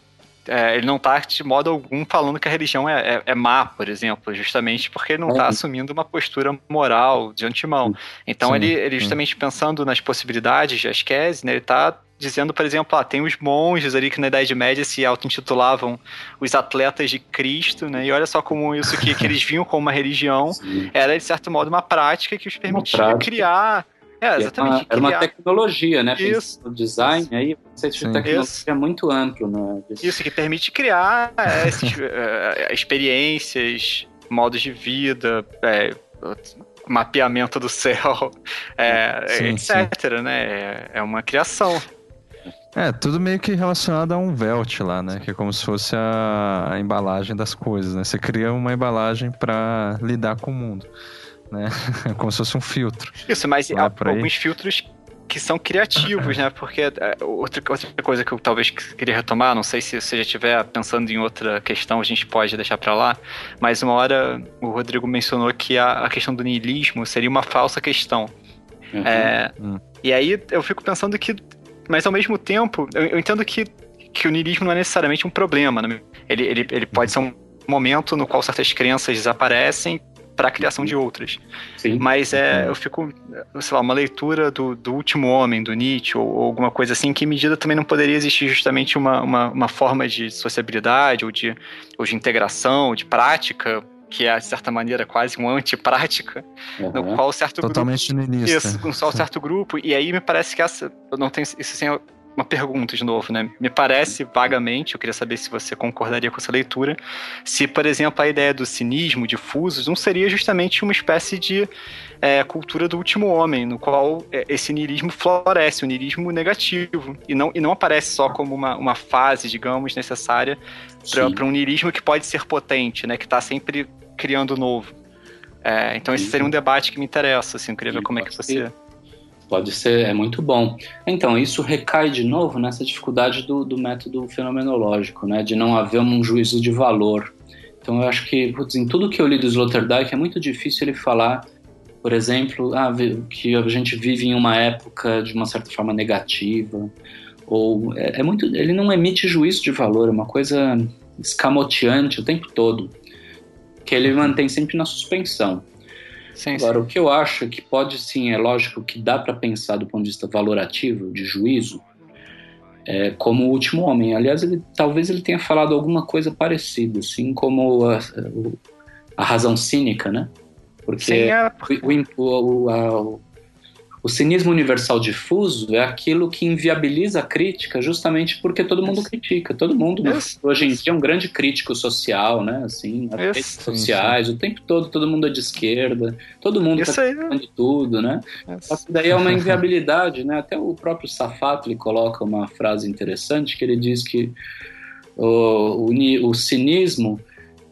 é, ele não está de modo algum falando que a religião é, é, é má, por exemplo, justamente porque ele não está é. assumindo uma postura moral de antemão. Então sim, ele, ele justamente pensando nas possibilidades de asquese, né, ele está dizendo, por exemplo, ah, tem os monges ali que na Idade Média se auto-intitulavam os atletas de Cristo, né? E olha só como isso que, que eles viam como uma religião Sim. era, de certo modo, uma prática que os permitia criar.
É, exatamente. Era uma, era uma tecnologia, né? Isso. O design aí, o conceito de tecnologia isso. é muito amplo, né?
Isso, que permite criar é, esses, é, experiências, modos de vida, é, mapeamento do céu, é, sim, etc, sim. né? É, é uma criação.
É, tudo meio que relacionado a um velt lá, né? Que é como se fosse a, a embalagem das coisas, né? Você cria uma embalagem para lidar com o mundo, né? como se fosse um filtro.
Isso, mas há alguns filtros que são criativos, né? Porque é, outra, outra coisa que eu talvez queria retomar, não sei se você já estiver pensando em outra questão, a gente pode deixar para lá, mas uma hora o Rodrigo mencionou que a, a questão do niilismo seria uma falsa questão. Uhum. É, uhum. E aí eu fico pensando que mas ao mesmo tempo, eu, eu entendo que, que o niilismo não é necessariamente um problema. Né? Ele, ele, ele pode ser um momento no qual certas crenças desaparecem para a criação de outras. Sim. Mas é, eu fico, sei lá, uma leitura do, do último homem, do Nietzsche, ou, ou, alguma coisa assim, que medida também não poderia existir justamente uma, uma, uma forma de sociabilidade, ou de, ou de integração, de prática, que é, de certa maneira, quase uma antiprática, uhum. no qual certo
Totalmente
grupo...
Totalmente
Isso, com só um certo grupo, e aí me parece que essa... Eu não tenho... Isso assim, é uma pergunta de novo, né? Me parece vagamente, eu queria saber se você concordaria com essa leitura, se, por exemplo, a ideia do cinismo difuso não seria justamente uma espécie de é, cultura do último homem, no qual é, esse niilismo floresce, o niilismo negativo, e não, e não aparece só como uma, uma fase, digamos, necessária para um niilismo que pode ser potente, né? Que está sempre criando novo. É, então esse seria um debate que me interessa, assim, eu queria ver como é que você...
Pode ser, é muito bom. Então, isso recai de novo nessa dificuldade do, do método fenomenológico, né? De não haver um juízo de valor. Então, eu acho que, putz, em tudo que eu li do Sloterdijk, é muito difícil ele falar, por exemplo, ah, que a gente vive em uma época de uma certa forma negativa, ou é, é muito, ele não emite juízo de valor, é uma coisa escamoteante o tempo todo que ele mantém sempre na suspensão. Sim, Agora, sim. o que eu acho que pode sim, é lógico que dá para pensar do ponto de vista valorativo, de juízo, é, como o último homem. Aliás, ele, talvez ele tenha falado alguma coisa parecida, assim como a, a razão cínica, né? Porque sim, é... o, o, a, o cinismo universal difuso é aquilo que inviabiliza a crítica justamente porque todo mundo critica. Todo mundo, hoje em dia, é um grande crítico social, né? Assim, as redes sociais, o tempo todo, todo mundo é de esquerda, todo mundo está falando de tudo, né? Isso. Daí é uma inviabilidade, né? Até o próprio Safato ele coloca uma frase interessante que ele diz que o, o, o cinismo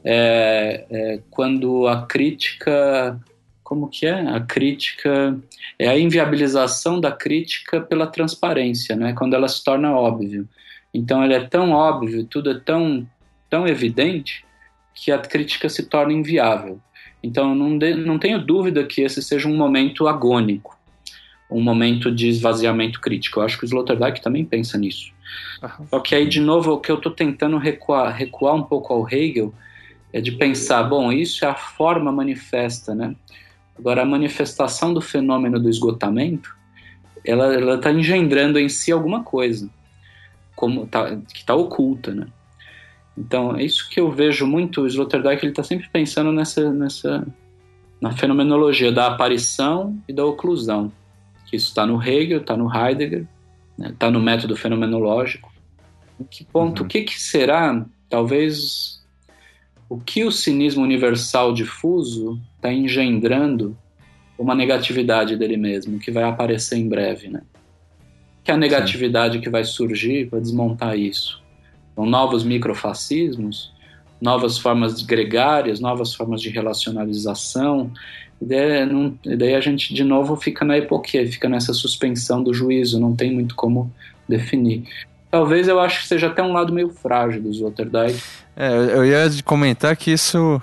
é, é quando a crítica como que é a crítica é a inviabilização da crítica pela transparência, né? Quando ela se torna óbvio. Então ele é tão óbvio, tudo é tão tão evidente que a crítica se torna inviável. Então não, de, não tenho dúvida que esse seja um momento agônico, um momento de esvaziamento crítico. Eu acho que o Sloterdijk também pensa nisso. Uhum. Só que aí de novo o que eu estou tentando recuar, recuar um pouco ao Hegel é de pensar, bom, isso é a forma manifesta, né? Agora, a manifestação do fenômeno do esgotamento, ela está engendrando em si alguma coisa como tá, que está oculta, né? Então, é isso que eu vejo muito. O Sloterdijk ele está sempre pensando nessa, nessa na fenomenologia da aparição e da oclusão. Que isso está no Hegel, está no Heidegger, está né? Tá no método fenomenológico. Em que ponto? Uhum. O que, que será? Talvez o que o cinismo universal difuso está engendrando uma negatividade dele mesmo, que vai aparecer em breve, né? Que é a negatividade Sim. que vai surgir para desmontar isso. Então, novos microfascismos, novas formas gregárias, novas formas de relacionalização. E daí, não, e daí a gente, de novo, fica na epoquia, fica nessa suspensão do juízo, não tem muito como definir. Talvez eu acho que seja até um lado meio frágil do Sloterdijk.
É, eu ia comentar que isso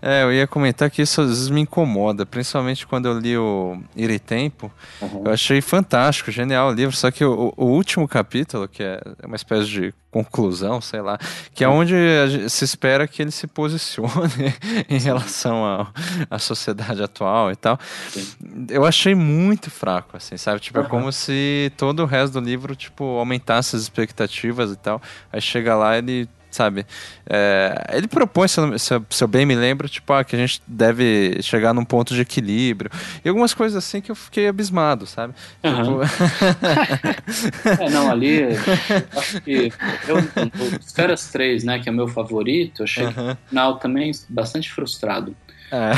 É, eu ia comentar que isso às vezes me incomoda, principalmente quando eu li o Ire Tempo. Uhum. Eu achei fantástico, genial o livro, só que o, o, último capítulo, que é uma espécie de conclusão, sei lá, que é onde se espera que ele se posicione em relação à sociedade atual e tal. Sim. Eu achei muito fraco, assim, sabe? Tipo, uhum. é como se todo o resto do livro, tipo, aumentasse as expectativas e tal. Aí chega lá ele sabe? É, ele propõe, se eu, se eu, bem me lembro, tipo, ah, que a gente deve chegar num ponto de equilíbrio. E algumas coisas assim que eu fiquei abismado, sabe?
Uhum. Tipo... é, não, ali, acho que eu, o Esferas 3, né, que é o meu favorito, eu achei uhum. no final também bastante frustrado. É.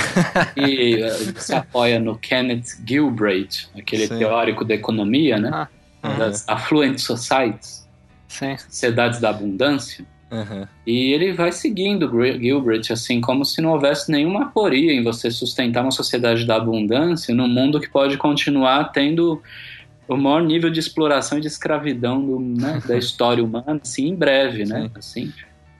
e uh, se apoia no Kenneth Gilbreth, aquele Sim. teórico da economia, né? Ah, uhum. Das affluent societies, Sim. sociedades da abundância. Uhum. E ele vai seguindo Gilbert, assim, como se não houvesse nenhuma aporia em você sustentar uma sociedade da abundância num mundo que pode continuar tendo o maior nível de exploração e de escravidão do, né, da história humana, assim, em breve, né? Assim.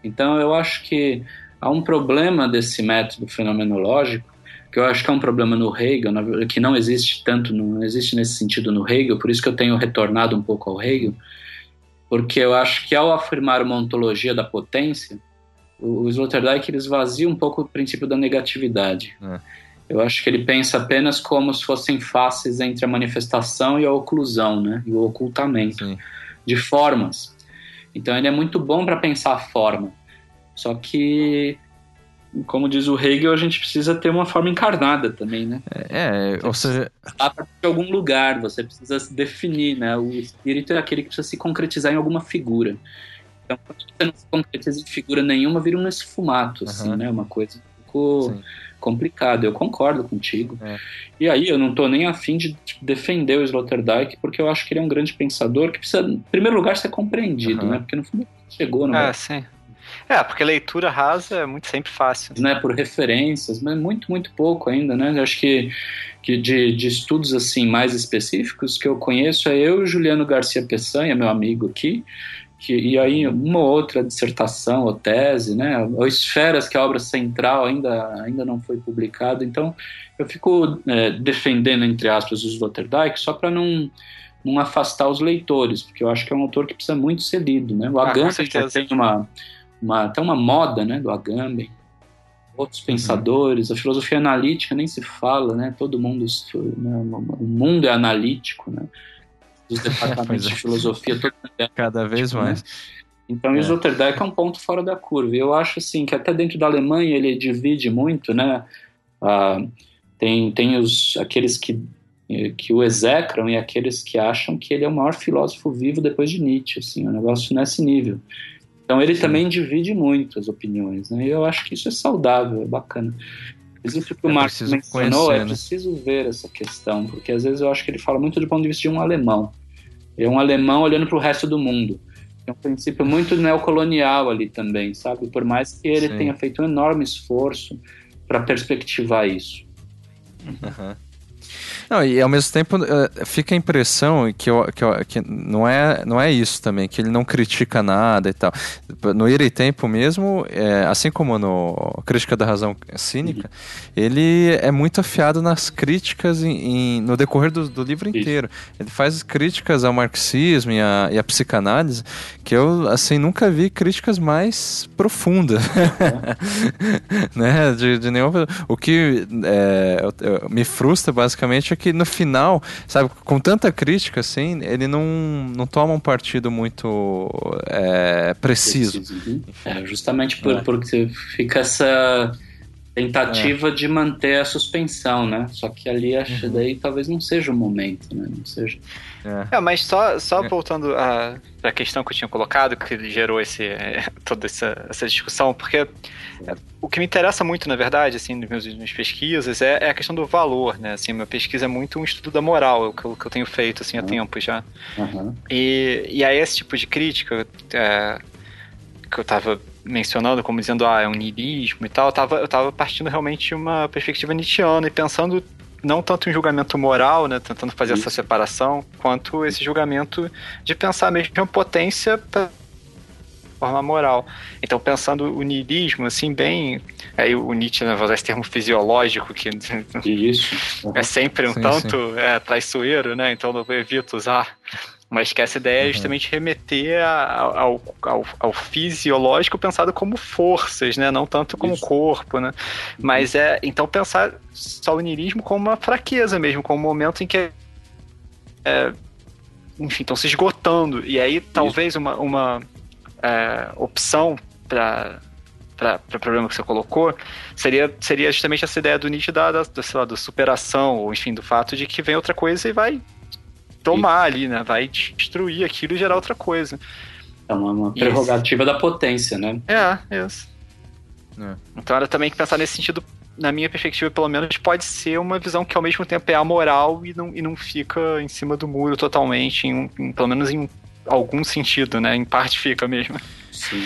Então, eu acho que há um problema desse método fenomenológico, que eu acho que é um problema no Hegel, que não existe tanto, não existe nesse sentido no Hegel, por isso que eu tenho retornado um pouco ao Hegel, porque eu acho que ao afirmar uma ontologia da potência, o, Sloterdijk ele esvazia um pouco o princípio da negatividade. É. Eu acho que ele pensa apenas como se fossem faces entre a manifestação e a oclusão, né? E o ocultamento Sim. de formas. Então ele é muito bom para pensar a forma. Só que como diz o Hegel, a gente precisa ter uma forma encarnada também, né?
É, você ou seja...
A partir de algum lugar, você precisa se definir, né? O espírito é aquele que precisa se concretizar em alguma figura. Então, quando você não se concretiza em figura nenhuma, vira um esfumato, uhum. assim, né? Uma coisa um pouco Sim. complicada. Eu concordo contigo. É. E aí, eu não estou nem afim de defender o Sloterdijk, porque eu acho que ele é um grande pensador que precisa, em primeiro lugar, ser compreendido, uhum. né? Porque no fundo chegou, não
é? sim. É, porque leitura rasa é muito sempre fácil.
Né, por referências, mas muito, muito pouco ainda, né? Eu acho que, que de, de estudos assim mais específicos que eu conheço é eu e Juliano Garcia Peçanha, meu amigo aqui, que, e aí uma outra dissertação ou tese, né? Ou Esferas, que é a obra central ainda, ainda não foi publicada. Então, eu fico é, defendendo, entre aspas, os Sloterdijk só para não não afastar os leitores, porque eu acho que é um autor que precisa muito ser lido, né? O ah, Agamben já tem uma, uma, até uma moda né, do Agamben, outros uhum. pensadores, a filosofia analítica nem se fala, né? Todo mundo, né, o mundo é analítico, né? Os departamentos de é. filosofia, todo
é cada vez né? mais.
Então, é. o Sloterdijk é um ponto fora da curva. Eu acho assim que até dentro da Alemanha ele divide muito, né? Ah, tem tem os aqueles que que o execram e aqueles que acham que ele é o maior filósofo vivo depois de Nietzsche, assim, um negócio nesse nível. Então ele Sim. também divide muito as opiniões, né? E eu acho que isso é saudável, é bacana. Existe o que o é Marx mencionou, conhecer, é né? preciso ver essa questão, porque às vezes eu acho que ele fala muito do ponto de vista de um alemão. É um alemão olhando para o resto do mundo. É um princípio muito neocolonial ali também, sabe? Por mais que ele Sim. tenha feito um enorme esforço para perspectivar isso.
Uhum. Não, e ao mesmo tempo uh, fica a impressão que, eu, que, eu, que, não, é, não é isso também, que ele não critica nada e tal. No Ira e Tempo mesmo, é, assim como no Crítica da Razão Cínica, ele é muito afiado nas críticas em, em, no decorrer do, do livro inteiro. Ele faz críticas ao marxismo e à, e à psicanálise que eu, assim, nunca vi críticas mais profundas. Né? de, de nenhum, o que é, me frustra basicamente é que no final, sabe, com tanta crítica assim, ele não, não toma um partido muito é, preciso. preciso
uhum. É, justamente por, é. porque fica essa tentativa é. de manter a suspensão, né? Só que ali acho uhum. daí talvez não seja o momento, né? Não seja.
É, é mas só, só é. voltando à, à questão que eu tinha colocado, que gerou esse, toda essa, essa discussão, porque é, o que me interessa muito, na verdade, assim, nas minhas, minhas pesquisas, é, é, a questão do valor, né? Assim, minha pesquisa é muito um estudo da moral, o que eu, que eu tenho feito, assim, há uhum. tempo já. Uhum. E, e aí esse tipo de crítica é, que eu estava mencionando, como dizendo, ah, é um niilismo e tal, eu tava, eu tava partindo realmente de uma perspectiva nietzschiana e pensando não tanto em julgamento moral, né, tentando fazer Isso. essa separação, quanto esse julgamento de pensar mesmo em potência forma moral. Então, pensando o niilismo, assim, bem. Aí o Nietzsche né, vai usar esse termo fisiológico, que
Isso.
Uhum. é sempre um sim, tanto sim. É, traiçoeiro, né? Então eu evito usar. Mas que essa ideia é uhum. justamente remeter ao, ao, ao, fisiológico pensado como forças, né? Não tanto como Isso. corpo, né? Mas é. Então pensar só o niilismo como uma fraqueza mesmo, como um momento em que. É, enfim, estão se esgotando. E aí talvez uma, uma é, opção para para o problema que você colocou, seria, seria justamente essa ideia do Nietzsche da, da, sei lá, da superação, ou enfim, do fato de que vem outra coisa e vai tomar ali, né? Vai destruir aquilo e gerar outra coisa.
É uma, uma prerrogativa da potência, né?
É, isso. É. Então era também que pensar nesse sentido, na minha perspectiva, pelo menos, pode ser uma visão que ao mesmo tempo é amoral e não, e não fica em cima do muro totalmente, em, em, pelo menos em algum sentido, né? Em parte fica mesmo.
Sim.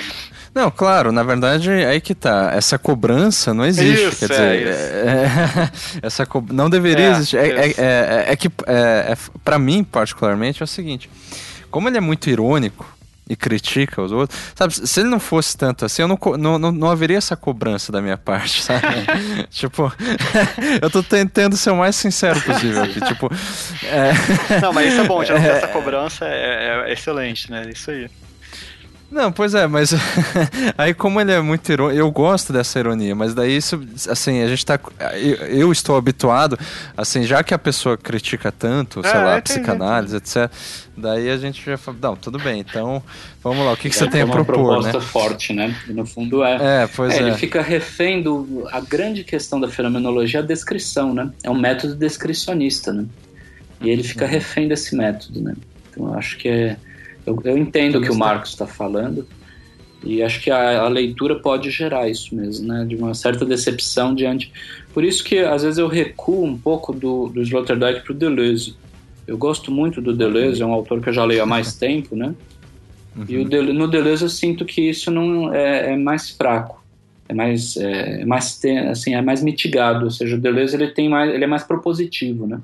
Não, claro, na verdade, aí que tá. Essa cobrança não existe. Isso, quer dizer, é, é, essa co... não deveria é, existir. É, é, é, é, que, é, para mim, particularmente, é o seguinte: como ele é muito irônico e critica os outros, sabe? Se ele não fosse tanto assim, eu não, não, não, não haveria essa cobrança da minha parte, sabe? tipo, eu tô tentando ser o mais sincero possível aqui. tipo,
Não, mas isso é bom, já essa cobrança é excelente, né? Isso aí.
Não, pois é, mas aí como ele é muito irônico, eu gosto dessa ironia, mas daí isso, assim, a gente tá, eu, eu estou habituado, assim, já que a pessoa critica tanto, sei é, lá, psicanálise, etc, daí a gente já fala, não, tudo bem, então, vamos lá, o que, que você tem a propor,
uma proposta né? forte, né? E no fundo é. É, pois é. é. Ele fica refém do, a grande questão da fenomenologia é a descrição, né? É um método descricionista, né? E ele fica uhum. refém desse método, né? Então eu acho que é eu, eu entendo o que o Marcos está falando e acho que a, a, leitura pode gerar isso mesmo, né? De uma certa decepção diante. Por isso que às vezes eu recuo um pouco do, do Sloterdijk para o Deleuze. Eu gosto muito do Deleuze, é um autor que eu já leio há mais tempo, né? Uhum. E Deleuze, no Deleuze eu sinto que isso não é, é mais fraco, é mais, é, é mais assim, é mais mitigado. Ou seja, o Deleuze ele tem mais, ele é mais propositivo, né?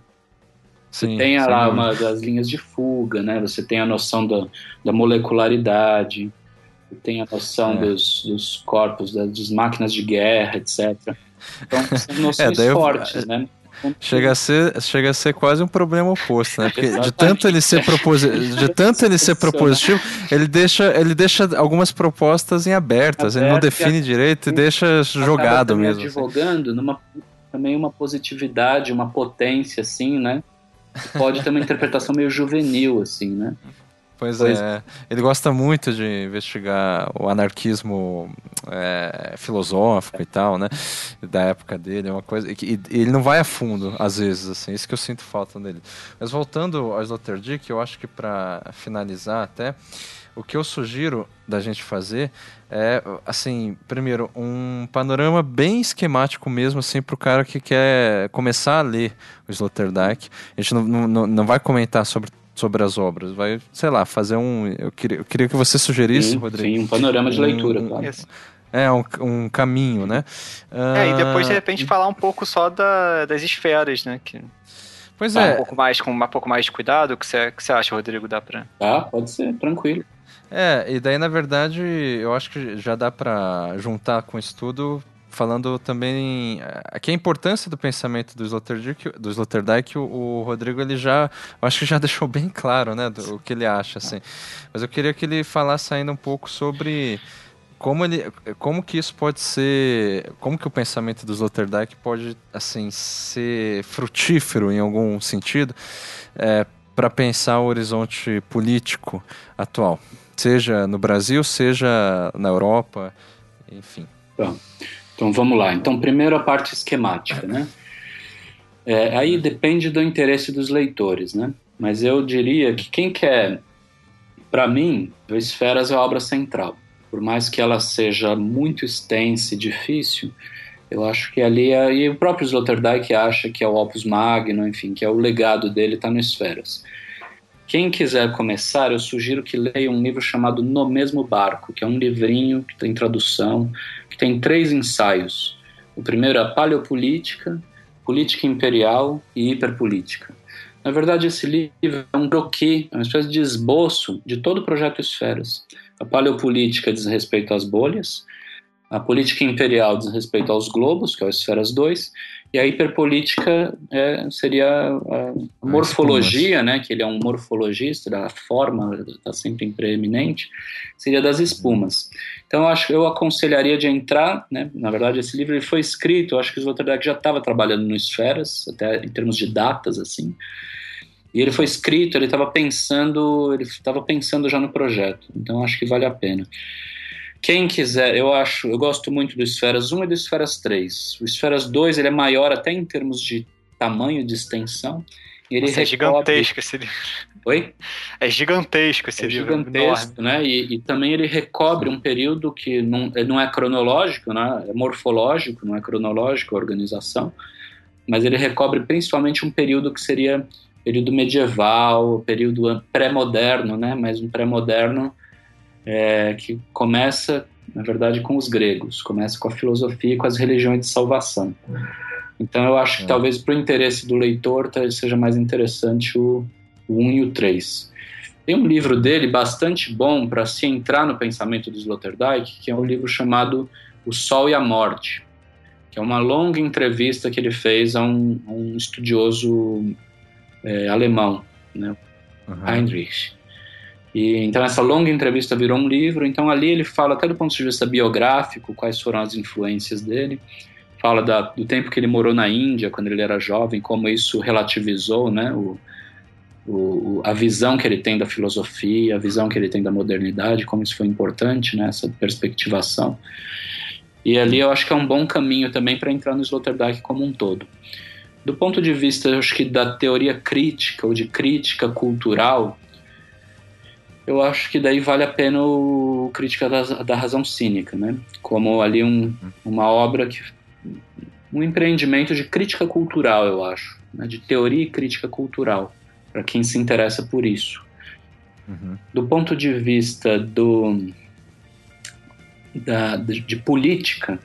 Sim, tem lá uma das linhas de fuga, né? Você tem a noção da, da molecularidade, tem a noção é. dos, dos corpos, das, das, máquinas de guerra, etc. Então, são noções é, fortes, eu, né?
Chega a, ser, chega a ser quase um problema oposto, né? Porque de tanto ele ser, proposi de tanto ele ser propositivo, ele deixa, ele deixa algumas propostas em abertas, Aberto, ele não define direito e deixa jogado mesmo.
Assim. Advogando assim. numa também uma positividade, uma potência, assim, né? Pode ter uma interpretação meio juvenil, assim, né?
Pois, pois, é, ele gosta muito de investigar o anarquismo é, filosófico e tal, né? Da época dele, é uma coisa. E ele não vai a fundo, às vezes, assim, isso que eu sinto falta dele. Mas voltando ao Sloterdijk, eu acho que para finalizar até, o que eu sugiro da gente fazer é, assim, primeiro, um panorama bem esquemático mesmo, assim, para o cara que quer começar a ler o Sloterdijk. A gente não, não, não vai comentar sobre sobre as obras, vai, sei lá, fazer um. Eu queria, eu queria que você sugerisse, sim, Rodrigo.
Sim, um panorama de leitura,
um,
claro.
É, um, um caminho, né?
É, e depois, de repente, falar um pouco só da, das esferas, né? Que...
Pois é.
Um pouco mais, com um pouco mais de cuidado, o que você, que você acha, Rodrigo? Dá pra.
Ah, pode ser, tranquilo.
É, e daí na verdade eu acho que já dá para juntar com o estudo falando também aqui a importância do pensamento do Sloterdijk, do o, o, Rodrigo ele já, acho que já deixou bem claro, né, do, o que ele acha assim. Mas eu queria que ele falasse ainda um pouco sobre como ele, como que isso pode ser, como que o pensamento do Sloterdijk pode assim ser frutífero em algum sentido é, para pensar o horizonte político atual seja no Brasil, seja na Europa, enfim.
Então, então vamos lá. Então, primeiro a parte esquemática, né? É, aí depende do interesse dos leitores, né? Mas eu diria que quem quer, para mim, o Esferas é a obra central. Por mais que ela seja muito extensa e difícil, eu acho que ali é, e o próprio Sloterdijk acha que é o opus magno, enfim, que é o legado dele está no Esferas. Quem quiser começar, eu sugiro que leia um livro chamado No Mesmo Barco, que é um livrinho que tem tradução, que tem três ensaios. O primeiro é Paleopolítica, Política Imperial e Hiperpolítica. Na verdade, esse livro é um croquis, é uma espécie de esboço de todo o projeto Esferas. A paleopolítica diz respeito às bolhas, a política imperial diz respeito aos globos, que é o Esferas 2, e a hiperpolítica é, seria a morfologia, né, que ele é um morfologista, a forma está sempre em preeminente, seria das espumas. Então, eu acho que eu aconselharia de entrar, né, na verdade, esse livro ele foi escrito, eu acho que o Sloterdijk já estava trabalhando no Esferas, até em termos de datas, assim, e ele foi escrito, ele estava pensando, ele estava pensando já no projeto, então acho que vale a pena. Quem quiser, eu acho, eu gosto muito do Esferas 1 e do Esferas 3. O Esferas 2 ele é maior até em termos de tamanho de extensão.
Ele Nossa, é gigantesco esse livro.
Oi?
É gigantesco esse
é
livro.
Gigantesco, né? E, e, também ele recobre um período que não, não é cronológico, né? É morfológico, não é cronológico a organização, mas ele recobre principalmente um período que seria período medieval, período pré-moderno, né? Mas um pré-moderno é, que começa, na verdade, com os gregos, começa com a filosofia e com as religiões de salvação. Então eu acho que é. talvez para o interesse do leitor seja mais interessante o, o 1 e o 3. Tem um livro dele bastante bom para se entrar no pensamento do Sloterdijk, que é um livro chamado O Sol e a Morte, que é uma longa entrevista que ele fez a um, a um estudioso é, alemão, né, uhum. Heinrich. E, então essa longa entrevista virou um livro. Então ali ele fala até do ponto de vista biográfico quais foram as influências dele. Fala da, do tempo que ele morou na Índia quando ele era jovem, como isso relativizou, né, o, o, a visão que ele tem da filosofia, a visão que ele tem da modernidade, como isso foi importante, né, essa perspectivação. E ali eu acho que é um bom caminho também para entrar no Sloterdijk como um todo. Do ponto de vista, acho que da teoria crítica ou de crítica cultural, eu acho que daí vale a pena o Crítica da, da Razão Cínica, né? Como ali um, uma obra que um empreendimento de crítica cultural, eu acho, né? de teoria e crítica cultural, para quem se interessa por isso. Uhum. Do ponto de vista do da, de, de, política,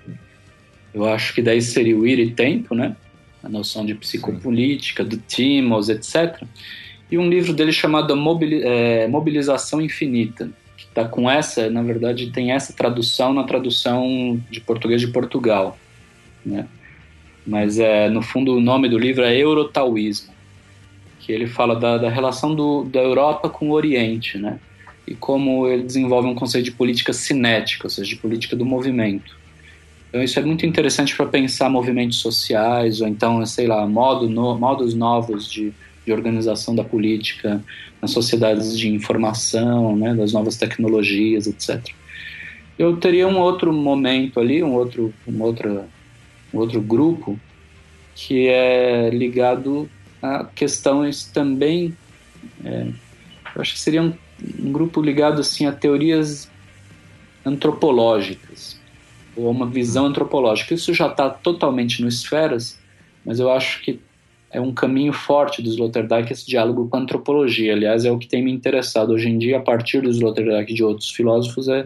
eu acho que daí seria o ir e tempo, né? A noção de psicopolítica, do Timos, etc e um livro dele chamado é, Mobilização Infinita, que está com essa, na verdade, tem essa tradução na tradução de português de Portugal, né? Mas é, no fundo o nome do livro é Eurotauísmo, que ele fala da, da relação do, da Europa com o Oriente, né? E como ele desenvolve um conceito de política cinética, ou seja, de política do movimento. Então isso é muito interessante para pensar movimentos sociais, ou então, sei lá, modo no, modos novos de de organização da política, nas sociedades de informação, né, das novas tecnologias, etc. Eu teria um outro momento ali, um outro, um outro, um outro grupo que é ligado a questões também, é, eu acho que seria um, um grupo ligado assim a teorias antropológicas ou uma visão antropológica. Isso já está totalmente no esferas, mas eu acho que é um caminho forte do Sloterdijk esse diálogo com a antropologia. Aliás, é o que tem me interessado hoje em dia, a partir do Sloterdijk e de outros filósofos, é,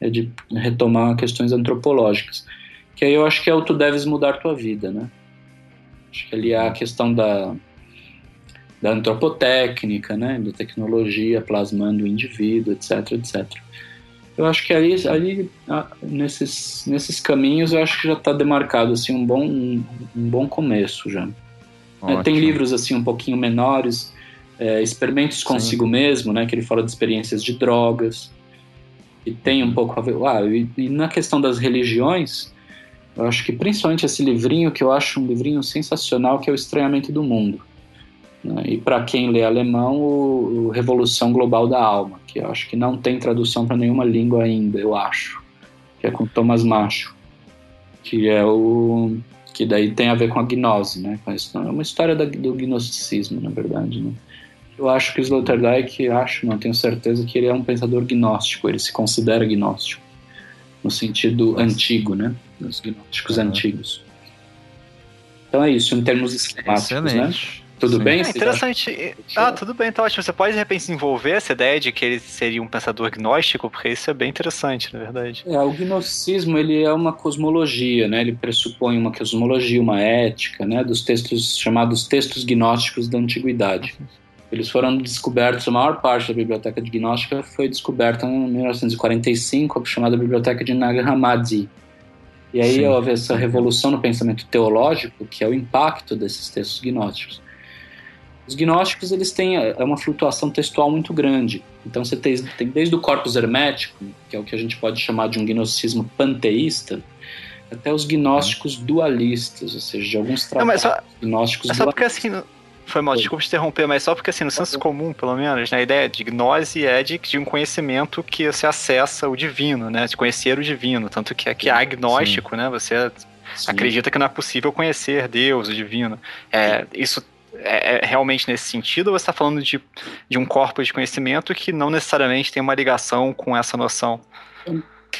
é de retomar questões antropológicas. Que aí eu acho que é o tu deves mudar tua vida, né? Acho que ali é a questão da, da antropotécnica, né? Da tecnologia plasmando o indivíduo, etc, etc. Eu acho que ali, ali nesses, nesses caminhos, eu acho que já está demarcado assim, um, bom, um, um bom começo já. É, tem livros assim um pouquinho menores, é, experimentos consigo Sim. mesmo, né? Que ele fala de experiências de drogas e tem um pouco a ver. Ah, e, e, na questão das religiões, eu acho que principalmente esse livrinho que eu acho um livrinho sensacional que é o Estranhamento do Mundo. Né? E para quem lê alemão, o, o, Revolução Global da Alma, que eu acho que não tem tradução para nenhuma língua ainda, eu acho, que é com Thomas Macho, que é o que daí tem a ver com a gnose, né? É uma história da, do gnosticismo, na verdade, né? Eu acho que o Sloterdijk, acho, não tenho certeza, que ele é um pensador gnóstico, ele se considera gnóstico, no sentido antigo, né? Dos gnósticos uhum. antigos. Então é isso, em termos esquemáticos, né? Excelente. né? Tudo Sim. bem?
É interessante. Ah, tudo bem, tá ótimo. Você pode de repente desenvolver essa ideia de que ele seria um pensador gnóstico, porque isso é bem interessante, na verdade.
É, o gnosticismo ele é uma cosmologia, né? Ele pressupõe uma cosmologia, uma ética, né? Dos textos chamados textos gnósticos da antiguidade. Eles foram descobertos, a maior parte da biblioteca de gnóstica foi descoberta em 1945, chamada Biblioteca de Nag Hammadi. E aí Sim. houve essa revolução no pensamento teológico, que é o impacto desses textos gnósticos. Os gnósticos eles têm é uma flutuação textual muito grande. Então você tem, tem desde o corpus hermético, que é o que a gente pode chamar de um gnosticismo panteísta, até os gnósticos dualistas, ou seja, de alguns tratados
Não, só,
gnósticos
é só porque assim, foi mal, desculpa te interromper, mas só porque assim, no senso comum, pelo menos, né, a ideia de gnose é de, de um conhecimento que você acessa o divino, né, de conhecer o divino, tanto que, que é agnóstico, Sim. né, você Sim. acredita que não é possível conhecer Deus, o divino. É, isso é, é, realmente nesse sentido, ou você está falando de, de um corpo de conhecimento que não necessariamente tem uma ligação com essa noção?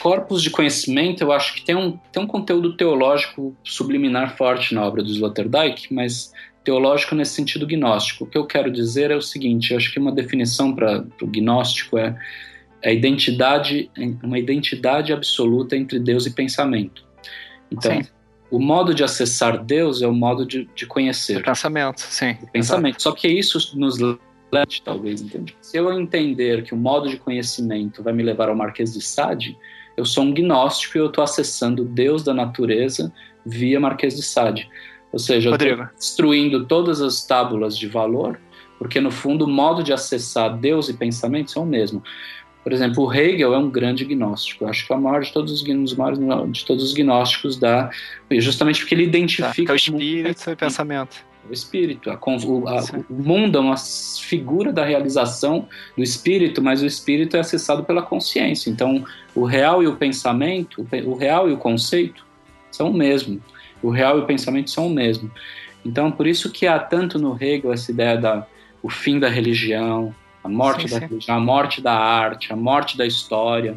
Corpos de conhecimento, eu acho que tem um, tem um conteúdo teológico subliminar forte na obra do Sloterdijk, mas teológico nesse sentido gnóstico. O que eu quero dizer é o seguinte: eu acho que uma definição para o gnóstico é a identidade, uma identidade absoluta entre Deus e pensamento. Então, Sim o modo de acessar Deus é o modo de, de conhecer. O
pensamento, sim.
O pensamento. Exato. Só que isso nos leva, talvez, entende? Se eu entender que o modo de conhecimento vai me levar ao Marquês de Sade, eu sou um gnóstico e eu estou acessando Deus da natureza via Marquês de Sade. Ou seja, Rodrigo. eu estou destruindo todas as tábulas de valor, porque no fundo o modo de acessar Deus e pensamento são o mesmo. Por exemplo, o Hegel é um grande gnóstico. Eu acho que é o maior de todos os, maiores de todos os gnósticos da, justamente porque ele identifica
tá, é o espírito e o pensamento.
O espírito, a, o, a, o mundo é uma figura da realização do espírito, mas o espírito é acessado pela consciência. Então, o real e o pensamento, o real e o conceito são o mesmo. O real e o pensamento são o mesmo. Então, por isso que há tanto no Hegel essa ideia da o fim da religião, a morte sim, da religião, a morte da arte, a morte da história.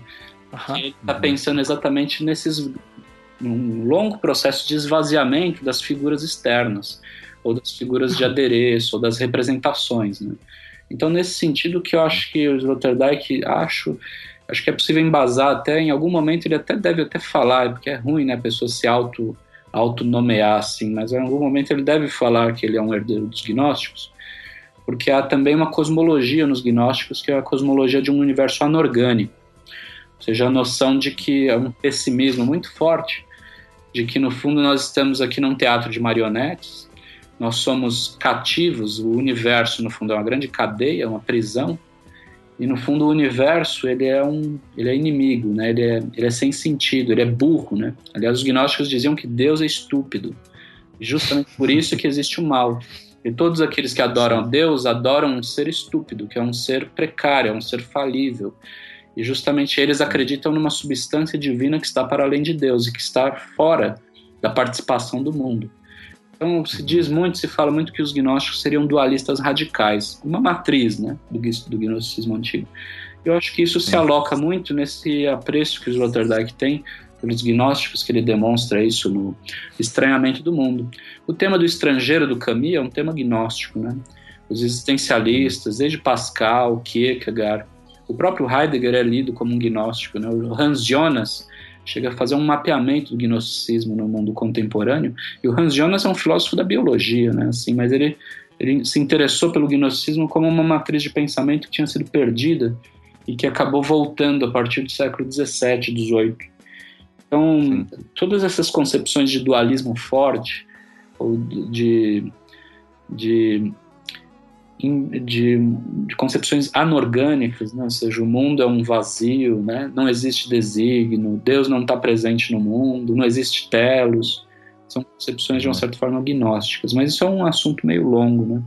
Uhum. Ele está pensando exatamente nesses um longo processo de esvaziamento das figuras externas, ou das figuras de adereço, ou das representações. Né? Então, nesse sentido, que eu acho que o Sloterdijk, acho, acho que é possível embasar até, em algum momento ele até deve até falar, porque é ruim né, a pessoa se auto, auto-nomear assim, mas em algum momento ele deve falar que ele é um herdeiro dos gnósticos, porque há também uma cosmologia nos gnósticos, que é a cosmologia de um universo anorgânico. Ou seja, a noção de que é um pessimismo muito forte, de que no fundo nós estamos aqui num teatro de marionetes, nós somos cativos, o universo no fundo é uma grande cadeia, uma prisão, e no fundo o universo ele é um ele é inimigo né? Ele é, ele é sem sentido ele é burro né? Aliás os gnósticos diziam que Deus é estúpido justamente por isso que existe o mal e todos aqueles que adoram a Deus adoram um ser estúpido, que é um ser precário, é um ser falível. E justamente eles acreditam numa substância divina que está para além de Deus e que está fora da participação do mundo. Então se diz muito, se fala muito que os gnósticos seriam dualistas radicais, uma matriz né, do, do gnosticismo antigo. Eu acho que isso se aloca muito nesse apreço que o Sloterdijk tem pelos gnósticos que ele demonstra isso no Estranhamento do Mundo. O tema do estrangeiro do Camus é um tema gnóstico, né? Os existencialistas, desde Pascal, Kierkegaard, o próprio Heidegger é lido como um gnóstico, né? O Hans Jonas chega a fazer um mapeamento do gnosticismo no mundo contemporâneo, e o Hans Jonas é um filósofo da biologia, né? Assim, mas ele ele se interessou pelo gnosticismo como uma matriz de pensamento que tinha sido perdida e que acabou voltando a partir do século XVII, XVIII. Então, Sim. todas essas concepções de dualismo forte, ou de, de, de, de concepções anorgânicas, né? ou seja, o mundo é um vazio, né? não existe desígnio, Deus não está presente no mundo, não existe telos, são concepções de uma certa forma gnósticas, mas isso é um assunto meio longo, né?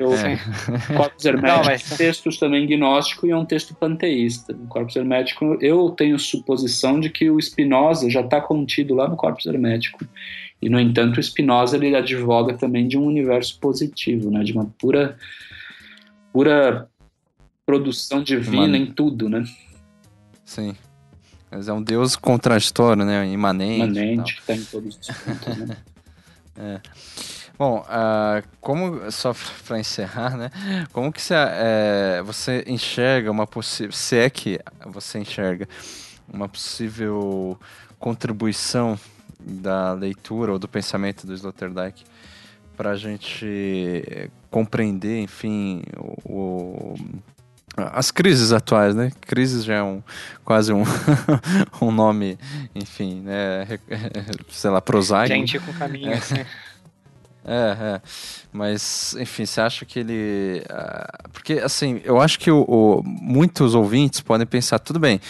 Eu, é. Corpus Hermético Não, mas... textos também gnóstico e é um texto panteísta. No Corpus Hermético, eu tenho suposição de que o Spinoza já está contido lá no Corpus Hermético. E, no entanto, o Spinoza ele advoga também de um universo positivo, né? de uma pura, pura produção divina Mano. em tudo, né?
Sim. Mas é um Deus contraditório, né? Imanente.
Imanente, que está em todos os pontos, né?
é. Bom, uh, como só para encerrar, né? Como que você, é, você enxerga uma possível, se é que você enxerga uma possível contribuição da leitura ou do pensamento do Sloterdijk para a gente compreender, enfim, o, as crises atuais, né? Crises já é um, quase um, um nome, enfim, né? sei lá, prosaico.
Gente com caminho,
é.
assim.
É, é. Mas, enfim, você acha que ele. Uh, porque, assim, eu acho que o, o, muitos ouvintes podem pensar, tudo bem,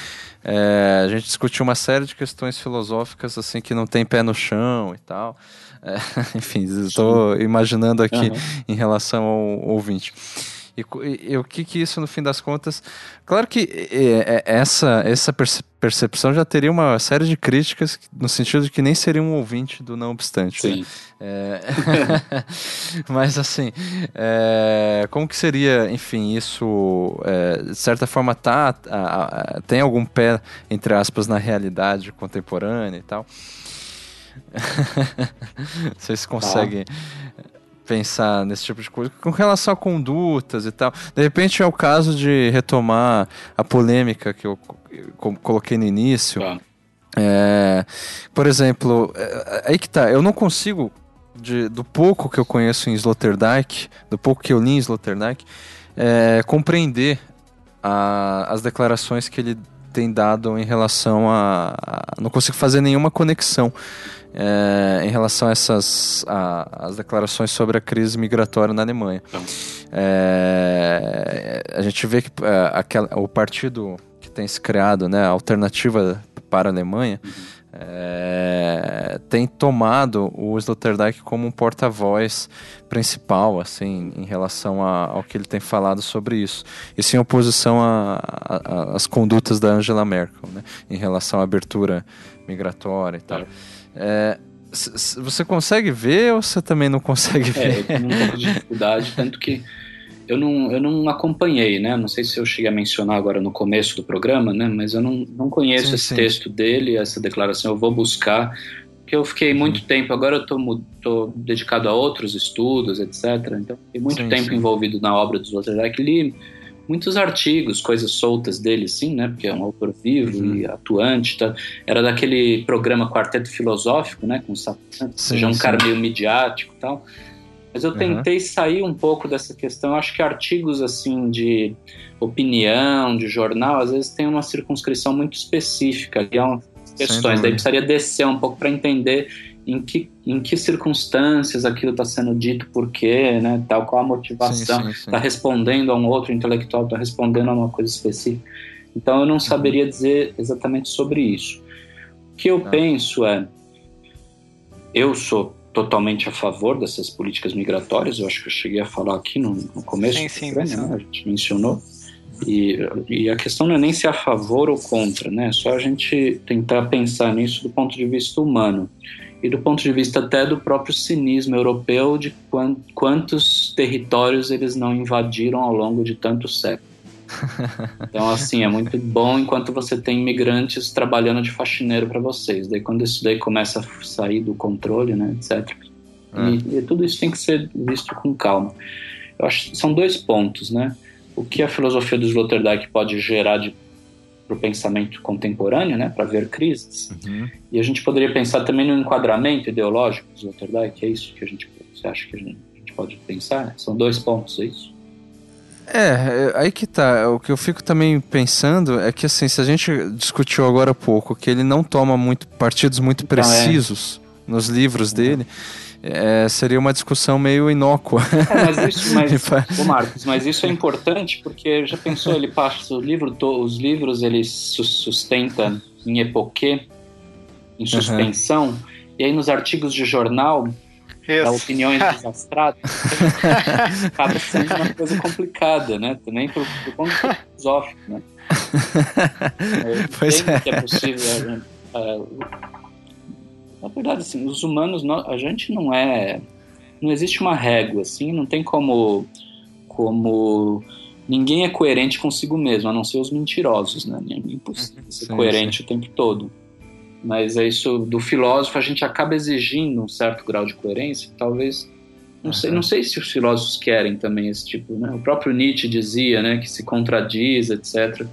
é, a gente discutiu uma série de questões filosóficas, assim, que não tem pé no chão e tal. É, enfim, estou imaginando aqui uhum. em relação ao ouvinte. E, e, e, o que que isso, no fim das contas... Claro que é, essa, essa percepção já teria uma série de críticas, no sentido de que nem seria um ouvinte do Não Obstante.
Sim. Né?
É... Mas, assim, é... como que seria, enfim, isso, é, de certa forma, tá, a, a, tem algum pé, entre aspas, na realidade contemporânea e tal? Vocês conseguem... Tá pensar nesse tipo de coisa com relação a condutas e tal. De repente é o caso de retomar a polêmica que eu coloquei no início. Tá. É, por exemplo, é, aí que tá, eu não consigo, de, do pouco que eu conheço em Sloterdijk, do pouco que eu li em Sloterdijk, é, compreender a, as declarações que ele tem dado em relação a, a. Não consigo fazer nenhuma conexão é, em relação a essas a, as declarações sobre a crise migratória na Alemanha. É, a gente vê que é, aquela, o partido que tem se criado, né, a alternativa para a Alemanha, tem tomado o Sloterdijk como um porta-voz principal, assim, em relação a, ao que ele tem falado sobre isso. Isso em oposição às condutas da Angela Merkel, né, em relação à abertura migratória e tal. É, você consegue ver ou você também não consegue ver?
É, eu tenho um pouco de dificuldade, tanto que eu não, eu não acompanhei, né? Não sei se eu cheguei a mencionar agora no começo do programa, né? Mas eu não, não conheço sim, esse sim. texto dele, essa declaração. Eu vou buscar, porque eu fiquei muito tempo. Agora eu estou dedicado a outros estudos, etc. Então, fiquei muito sim, tempo envolvido na obra do Sloterdijk. Li muitos artigos, coisas soltas dele, sim, né? Porque é um autor vivo uhum. e atuante. Tá? Era daquele programa Quarteto Filosófico, né? Com o Satã, seja um sim. cara meio midiático e tal. Mas eu tentei uhum. sair um pouco dessa questão. Eu acho que artigos assim de opinião, de jornal, às vezes tem uma circunscrição muito específica. Ali é uma questões. Daí precisaria descer um pouco para entender em que, em que circunstâncias aquilo está sendo dito, por quê, né, tal, qual a motivação, está respondendo a um outro intelectual, está respondendo a uma coisa específica. Então eu não uhum. saberia dizer exatamente sobre isso. O que eu tá. penso é, eu sou totalmente a favor dessas políticas migratórias, eu acho que eu cheguei a falar aqui no, no começo, sim, sim, né, a gente mencionou, e, e, a questão não é nem se a favor ou contra, né? É só a gente tentar pensar nisso do ponto de vista humano e do ponto de vista até do próprio cinismo europeu de quantos territórios eles não invadiram ao longo de tantos séculos. Então, assim, é muito bom enquanto você tem imigrantes trabalhando de faxineiro para vocês. Daí, quando isso daí começa a sair do controle, né, etc. É. E, e, tudo isso tem que ser visto com calma. Eu acho que são dois pontos, né? O que a filosofia do Sloterdijk pode gerar de para o pensamento contemporâneo, né, para ver crises. Uhum. E a gente poderia pensar também no enquadramento ideológico do Sloterdijk, é isso que a gente, você acha que a gente, a gente pode pensar? São dois pontos, é isso?
É, é, aí que tá. O que eu fico também pensando é que, assim, se a gente discutiu agora há pouco que ele não toma muito partidos muito então, é. precisos é. nos livros uhum. É, seria uma discussão meio inócua.
É, mas isso, mas, ô Marcos, mas isso é importante porque já pensou, ele passa o livro, os livros ele sustenta em epoquê, em suspensão, uhum. e aí nos artigos de jornal isso. dá opiniões desastradas, acaba sendo uma coisa complicada, né? Também por, por ponto filosófico, né?
pois é.
que é possível. Uh, na verdade, assim, os humanos, a gente não é. Não existe uma régua, assim, não tem como. como ninguém é coerente consigo mesmo, a não ser os mentirosos, né? É impossível ser sim, coerente sim. o tempo todo. Mas é isso do filósofo, a gente acaba exigindo um certo grau de coerência, talvez. Não, uhum. sei, não sei se os filósofos querem também esse tipo, né? O próprio Nietzsche dizia, né, que se contradiz, etc.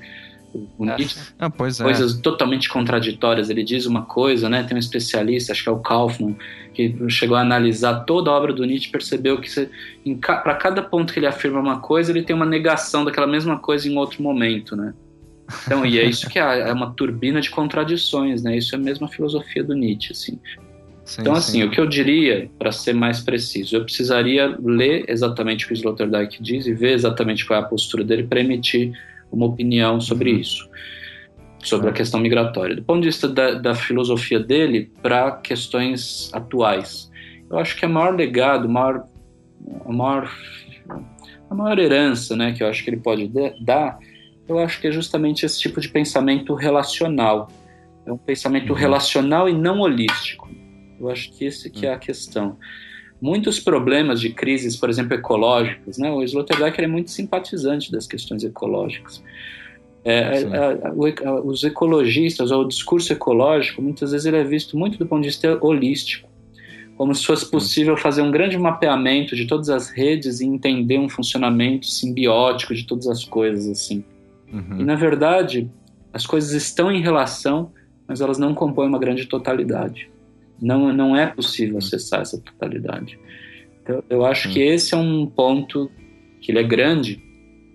O Nietzsche,
ah, pois
é. coisas totalmente contraditórias. Ele diz uma coisa, né? Tem um especialista, acho que é o Kaufman, que chegou a analisar toda a obra do Nietzsche, percebeu que para cada ponto que ele afirma uma coisa, ele tem uma negação daquela mesma coisa em outro momento, né? Então, e é isso que é, é uma turbina de contradições, né? Isso é a mesma filosofia do Nietzsche, assim. Sim, então, assim, sim. o que eu diria, para ser mais preciso, eu precisaria ler exatamente o que o Sloterdijk diz e ver exatamente qual é a postura dele para emitir uma opinião sobre uhum. isso, sobre a questão migratória. Do ponto de vista da, da filosofia dele para questões atuais, eu acho que a maior legado, a maior, a maior, a maior herança né, que eu acho que ele pode dar, eu acho que é justamente esse tipo de pensamento relacional. É um pensamento uhum. relacional e não holístico. Eu acho que esse que é a questão. Muitos problemas de crises, por exemplo, ecológicas, né? o Sloterdijk é muito simpatizante das questões ecológicas. É, é, os ecologistas, ou o discurso ecológico, muitas vezes ele é visto muito do ponto de vista holístico, como se fosse possível fazer um grande mapeamento de todas as redes e entender um funcionamento simbiótico de todas as coisas assim. Uhum. E na verdade, as coisas estão em relação, mas elas não compõem uma grande totalidade. Não, não é possível acessar essa totalidade. Então, eu acho que esse é um ponto que ele é grande,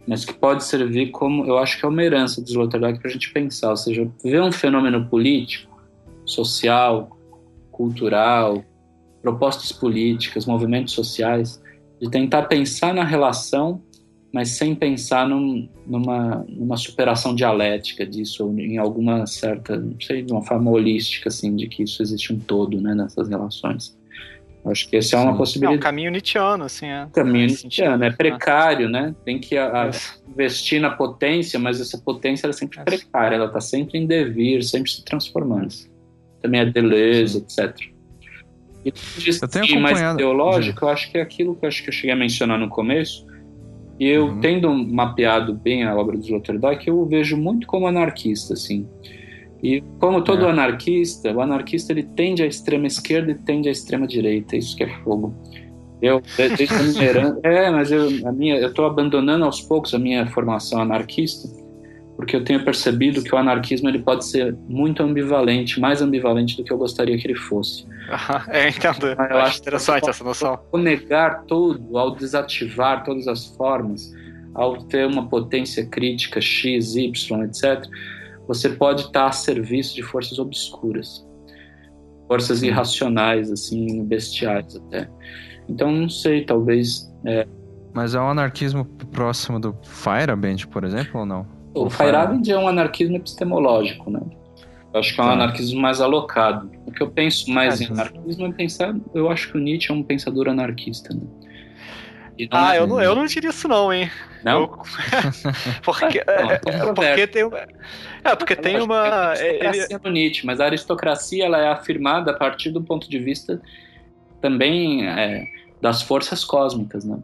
mas que pode servir como, eu acho que é uma herança do Sloterdijk para a gente pensar, ou seja, ver um fenômeno político, social, cultural, propostas políticas, movimentos sociais, de tentar pensar na relação mas sem pensar num, numa, numa superação dialética disso, ou em alguma certa, não sei, de uma forma holística, assim, de que isso existe um todo, né, nessas relações. Acho que essa é uma possibilidade. É um
caminho nietzscheano, assim, é.
Caminho nietzscheano, é precário, né? Tem que a, a investir na potência, mas essa potência é sempre é. precária, ela está sempre em devir, sempre se transformando. Também é Deleuze, etc. E do ponto mais teológico, eu acho que é aquilo que eu acho que eu cheguei a mencionar no começo, e eu, uhum. tendo mapeado bem a obra do Sloterdijk, eu o vejo muito como anarquista, assim. E como todo é. anarquista, o anarquista ele tende à extrema esquerda e tende à extrema direita, isso que é fogo. Eu, desde a minha é, mas eu, a minha, eu estou abandonando aos poucos a minha formação anarquista, porque eu tenho percebido que o anarquismo ele pode ser muito ambivalente, mais ambivalente do que eu gostaria que ele fosse.
é, entendo. Eu, eu acho interessante essa noção.
Ao negar tudo, ao desativar todas as formas, ao ter uma potência crítica X, Y, etc., você pode estar a serviço de forças obscuras, forças irracionais, assim, bestiais até. Então, não sei, talvez. É...
Mas é um anarquismo próximo do Feyerabend, por exemplo, ou não?
O Feyerabend é um anarquismo epistemológico, né? Eu acho que é um tá. anarquismo mais alocado. O que eu penso mais é, em anarquismo é pensar. Eu acho que o Nietzsche é um pensador anarquista. Né?
ah, é eu, não, eu não diria isso, não, hein?
Não?
Eu... porque, é, é, porque tem, é, porque tem uma.
É ele... no Nietzsche, mas a aristocracia ela é afirmada a partir do ponto de vista também é, das forças cósmicas, né?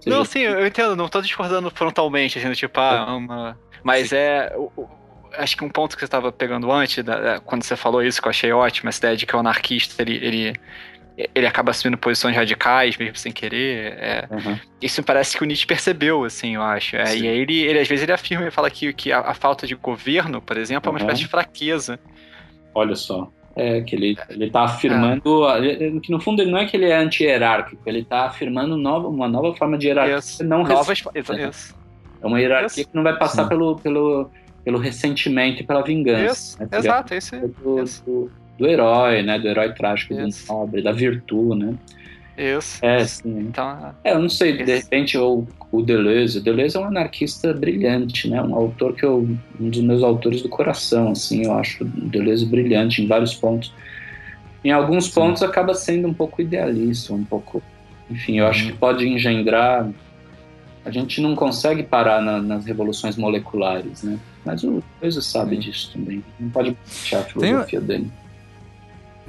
Seja, não, sim, eu entendo, não estou discordando frontalmente, assim, tipo, ah, uma. Mas é acho que um ponto que você estava pegando antes, da, quando você falou isso, que eu achei ótimo, essa ideia de que o anarquista, ele, ele, ele acaba assumindo posições radicais, mesmo sem querer. É, uhum. Isso me parece que o Nietzsche percebeu, assim, eu acho. É, e aí ele, ele, às vezes, ele afirma, ele fala que, que a, a falta de governo, por exemplo, uhum. é uma espécie de fraqueza.
Olha só. É, que ele, ele tá afirmando. É. Que no fundo ele não é que ele é anti-hierárquico, ele está afirmando nova, uma nova forma de hierarquia
isso. não Novas,
né? É uma hierarquia isso. que não vai passar pelo, pelo, pelo ressentimento e pela vingança.
Isso, né? exato, esse,
do, esse. Do, do, herói, né? Do herói trágico, do nobre, da virtude, né?
Isso.
É, sim. Então, é, eu não sei, de repente o, o Deleuze, o Deleuze é um anarquista brilhante, né? Um autor que eu, um dos meus autores do coração, assim, eu acho o Deleuze brilhante em vários pontos. Em alguns sim. pontos acaba sendo um pouco idealista, um pouco, enfim, eu acho uhum. que pode engendrar a gente não consegue parar na, nas revoluções moleculares, né? Mas o Coisa sabe disso também. Não pode deixar a filosofia tem, dele.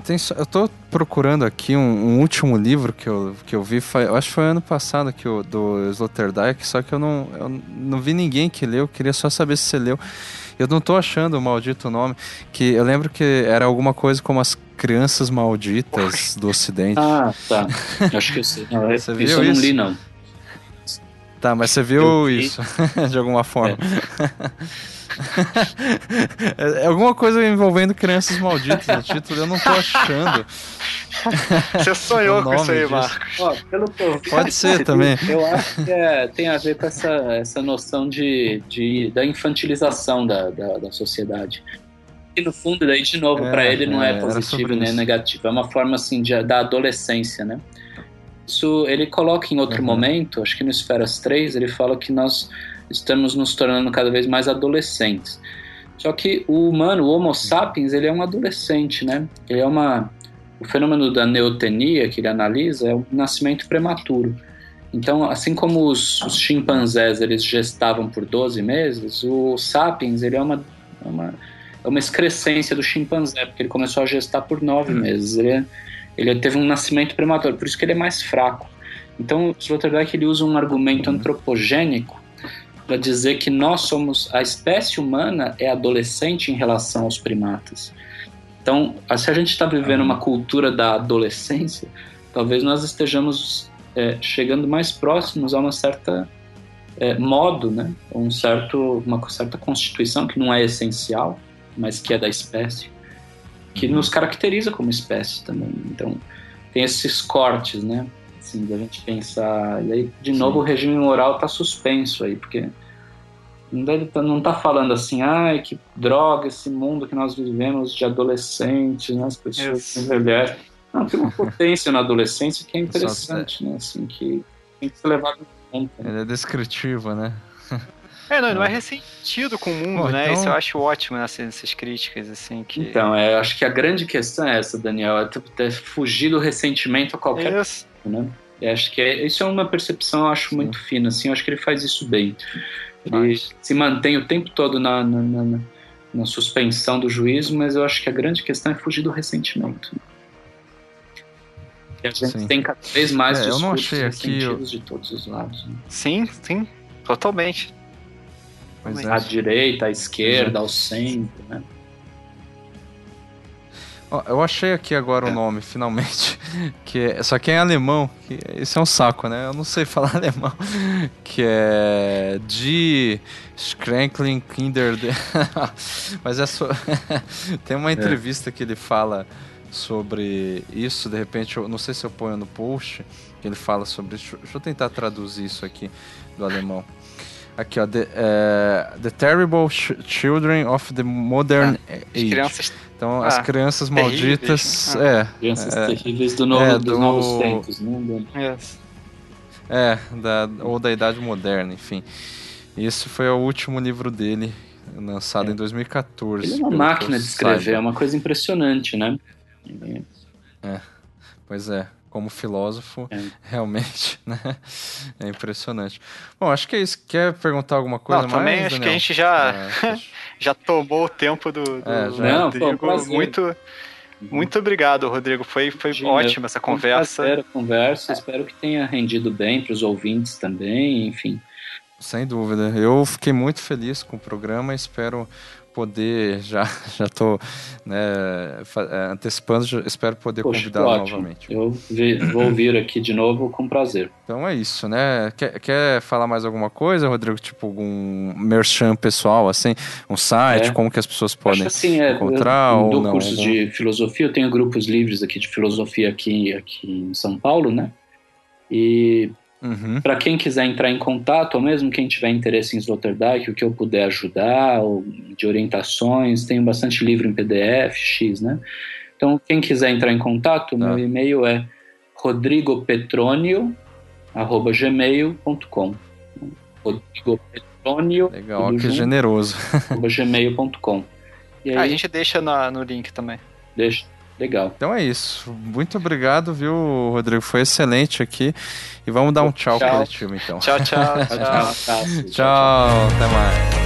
Tem, eu estou procurando aqui um, um, último livro que eu, que eu vi, foi, eu acho que foi ano passado que o, do Sloterdijk, só que eu não, eu não vi ninguém que leu, queria só saber se você leu. Eu não estou achando o maldito nome, que eu lembro que era alguma coisa como as crianças malditas do ocidente.
Ah, tá. Acho que eu sei. Não, você viu isso eu não li, não.
Tá, mas você viu isso de alguma forma.
É.
é, é alguma coisa envolvendo crianças malditas o título, eu não tô achando.
Você sonhou com isso aí, disso. Marcos. Ó,
pelo que Pode ser também.
Eu acho que é, tem a ver com essa, essa noção de, de, da infantilização da, da, da sociedade. E no fundo, daí de novo, é, para ele não é, é positivo nem negativo. É uma forma assim de, da adolescência, né? Isso ele coloca em outro uhum. momento, acho que no Esferas 3, ele fala que nós estamos nos tornando cada vez mais adolescentes. Só que o humano, o Homo sapiens, ele é um adolescente, né? Ele é uma o fenômeno da neotenia que ele analisa é o nascimento prematuro. Então, assim como os, os chimpanzés eles gestavam por 12 meses, o sapiens ele é uma, é uma, é uma excrescência do chimpanzé, porque ele começou a gestar por 9 hum. meses. Ele, é, ele teve um nascimento prematuro, por isso que ele é mais fraco. Então, o Sloterdijk ele usa um argumento antropogênico para dizer que nós somos a espécie humana é adolescente em relação aos primatas. Então, se a gente está vivendo uma cultura da adolescência, talvez nós estejamos é, chegando mais próximos a uma certa é, modo, né? Um certo, uma certa constituição que não é essencial, mas que é da espécie, que nos caracteriza como espécie também. Então, tem esses cortes, né? Assim, da gente pensar. E aí, de novo, Sim. o regime moral está suspenso aí, porque tá, não está falando assim, ai, que droga esse mundo que nós vivemos de adolescentes, né, as pessoas envelhecem. Não, tem uma potência na adolescência que é interessante, né, assim, que tem que ser levado em conta.
Ele é descritivo, né?
É, não, não é ressentido com o mundo, Bom, né? Então... Isso eu acho ótimo nessas, nessas críticas, assim. Que...
Então, é, acho que a grande questão é essa, Daniel, é, tipo, é fugir do ressentimento a qualquer isso. né? Eu acho que é, isso é uma percepção, eu acho, Sim. muito fina, assim, eu acho que ele faz isso bem. Ele se mantém o tempo todo na, na, na, na, suspensão do juízo, mas eu acho que a grande questão é fugir do ressentimento. E a gente sim. tem cada vez mais é, discursos ressentidos eu... de todos os lados. Né?
Sim, sim, totalmente.
É. À direita, à esquerda, ao centro, né?
Eu achei aqui agora o nome, finalmente. Que é, só que é em alemão. Que isso é um saco, né? Eu não sei falar alemão. Que é. De Schrenkling Kinder. Mas é só. Tem uma é. entrevista é. que ele fala sobre isso. De repente, eu não sei se eu ponho no post. Que ele fala sobre. Deixa eu tentar traduzir isso aqui do alemão. Aqui, ó. The, uh, the Terrible Children of the Modern ah, Age. Crianças... Então, ah, as crianças malditas.
Ah. É. Crianças é, terríveis do novo, é, do... dos novos tempos, né?
Yes. É, da, ou da Idade Moderna, enfim. Esse foi o último livro dele, lançado é. em 2014.
Ele é uma máquina de escrever, é uma coisa impressionante, né?
É, pois é como filósofo, é. realmente, né? É impressionante. Bom, acho que é isso. Quer perguntar alguma coisa Não,
mais? Também acho Daniel? que a gente já, é, já tomou o tempo do, do, é, do Não, Rodrigo. muito, muito obrigado, Rodrigo. Foi, foi ótima essa conversa.
Espero conversa. Espero que tenha rendido bem para os ouvintes também, enfim.
Sem dúvida. Eu fiquei muito feliz com o programa. Espero poder, já já estou né, é, antecipando, espero poder convidá-lo novamente.
Eu vou vir aqui de novo com prazer.
Então é isso, né? Quer, quer falar mais alguma coisa, Rodrigo? Tipo, algum merchan pessoal, assim, um site, é. como que as pessoas podem assim, é, encontrar? Eu, eu
dou cursos algum... de filosofia, eu tenho grupos livres aqui de filosofia aqui, aqui em São Paulo, né? E Uhum. Para quem quiser entrar em contato, ou mesmo quem tiver interesse em Sloterdijk, o que eu puder ajudar, ou de orientações, tenho bastante livro em PDF, X, né? Então, quem quiser entrar em contato, tá. meu e-mail é rodrigopetronio.gmail.com
Rodrigopetronio Legal, que junto, generoso.
gmail.com
aí, A gente deixa na, no link também.
Deixa. Legal.
Então é isso. Muito obrigado, viu, Rodrigo? Foi excelente aqui. E vamos dar um tchau, tchau. coletivo, então.
tchau, tchau. tchau, tchau.
tchau, tchau. Até mais.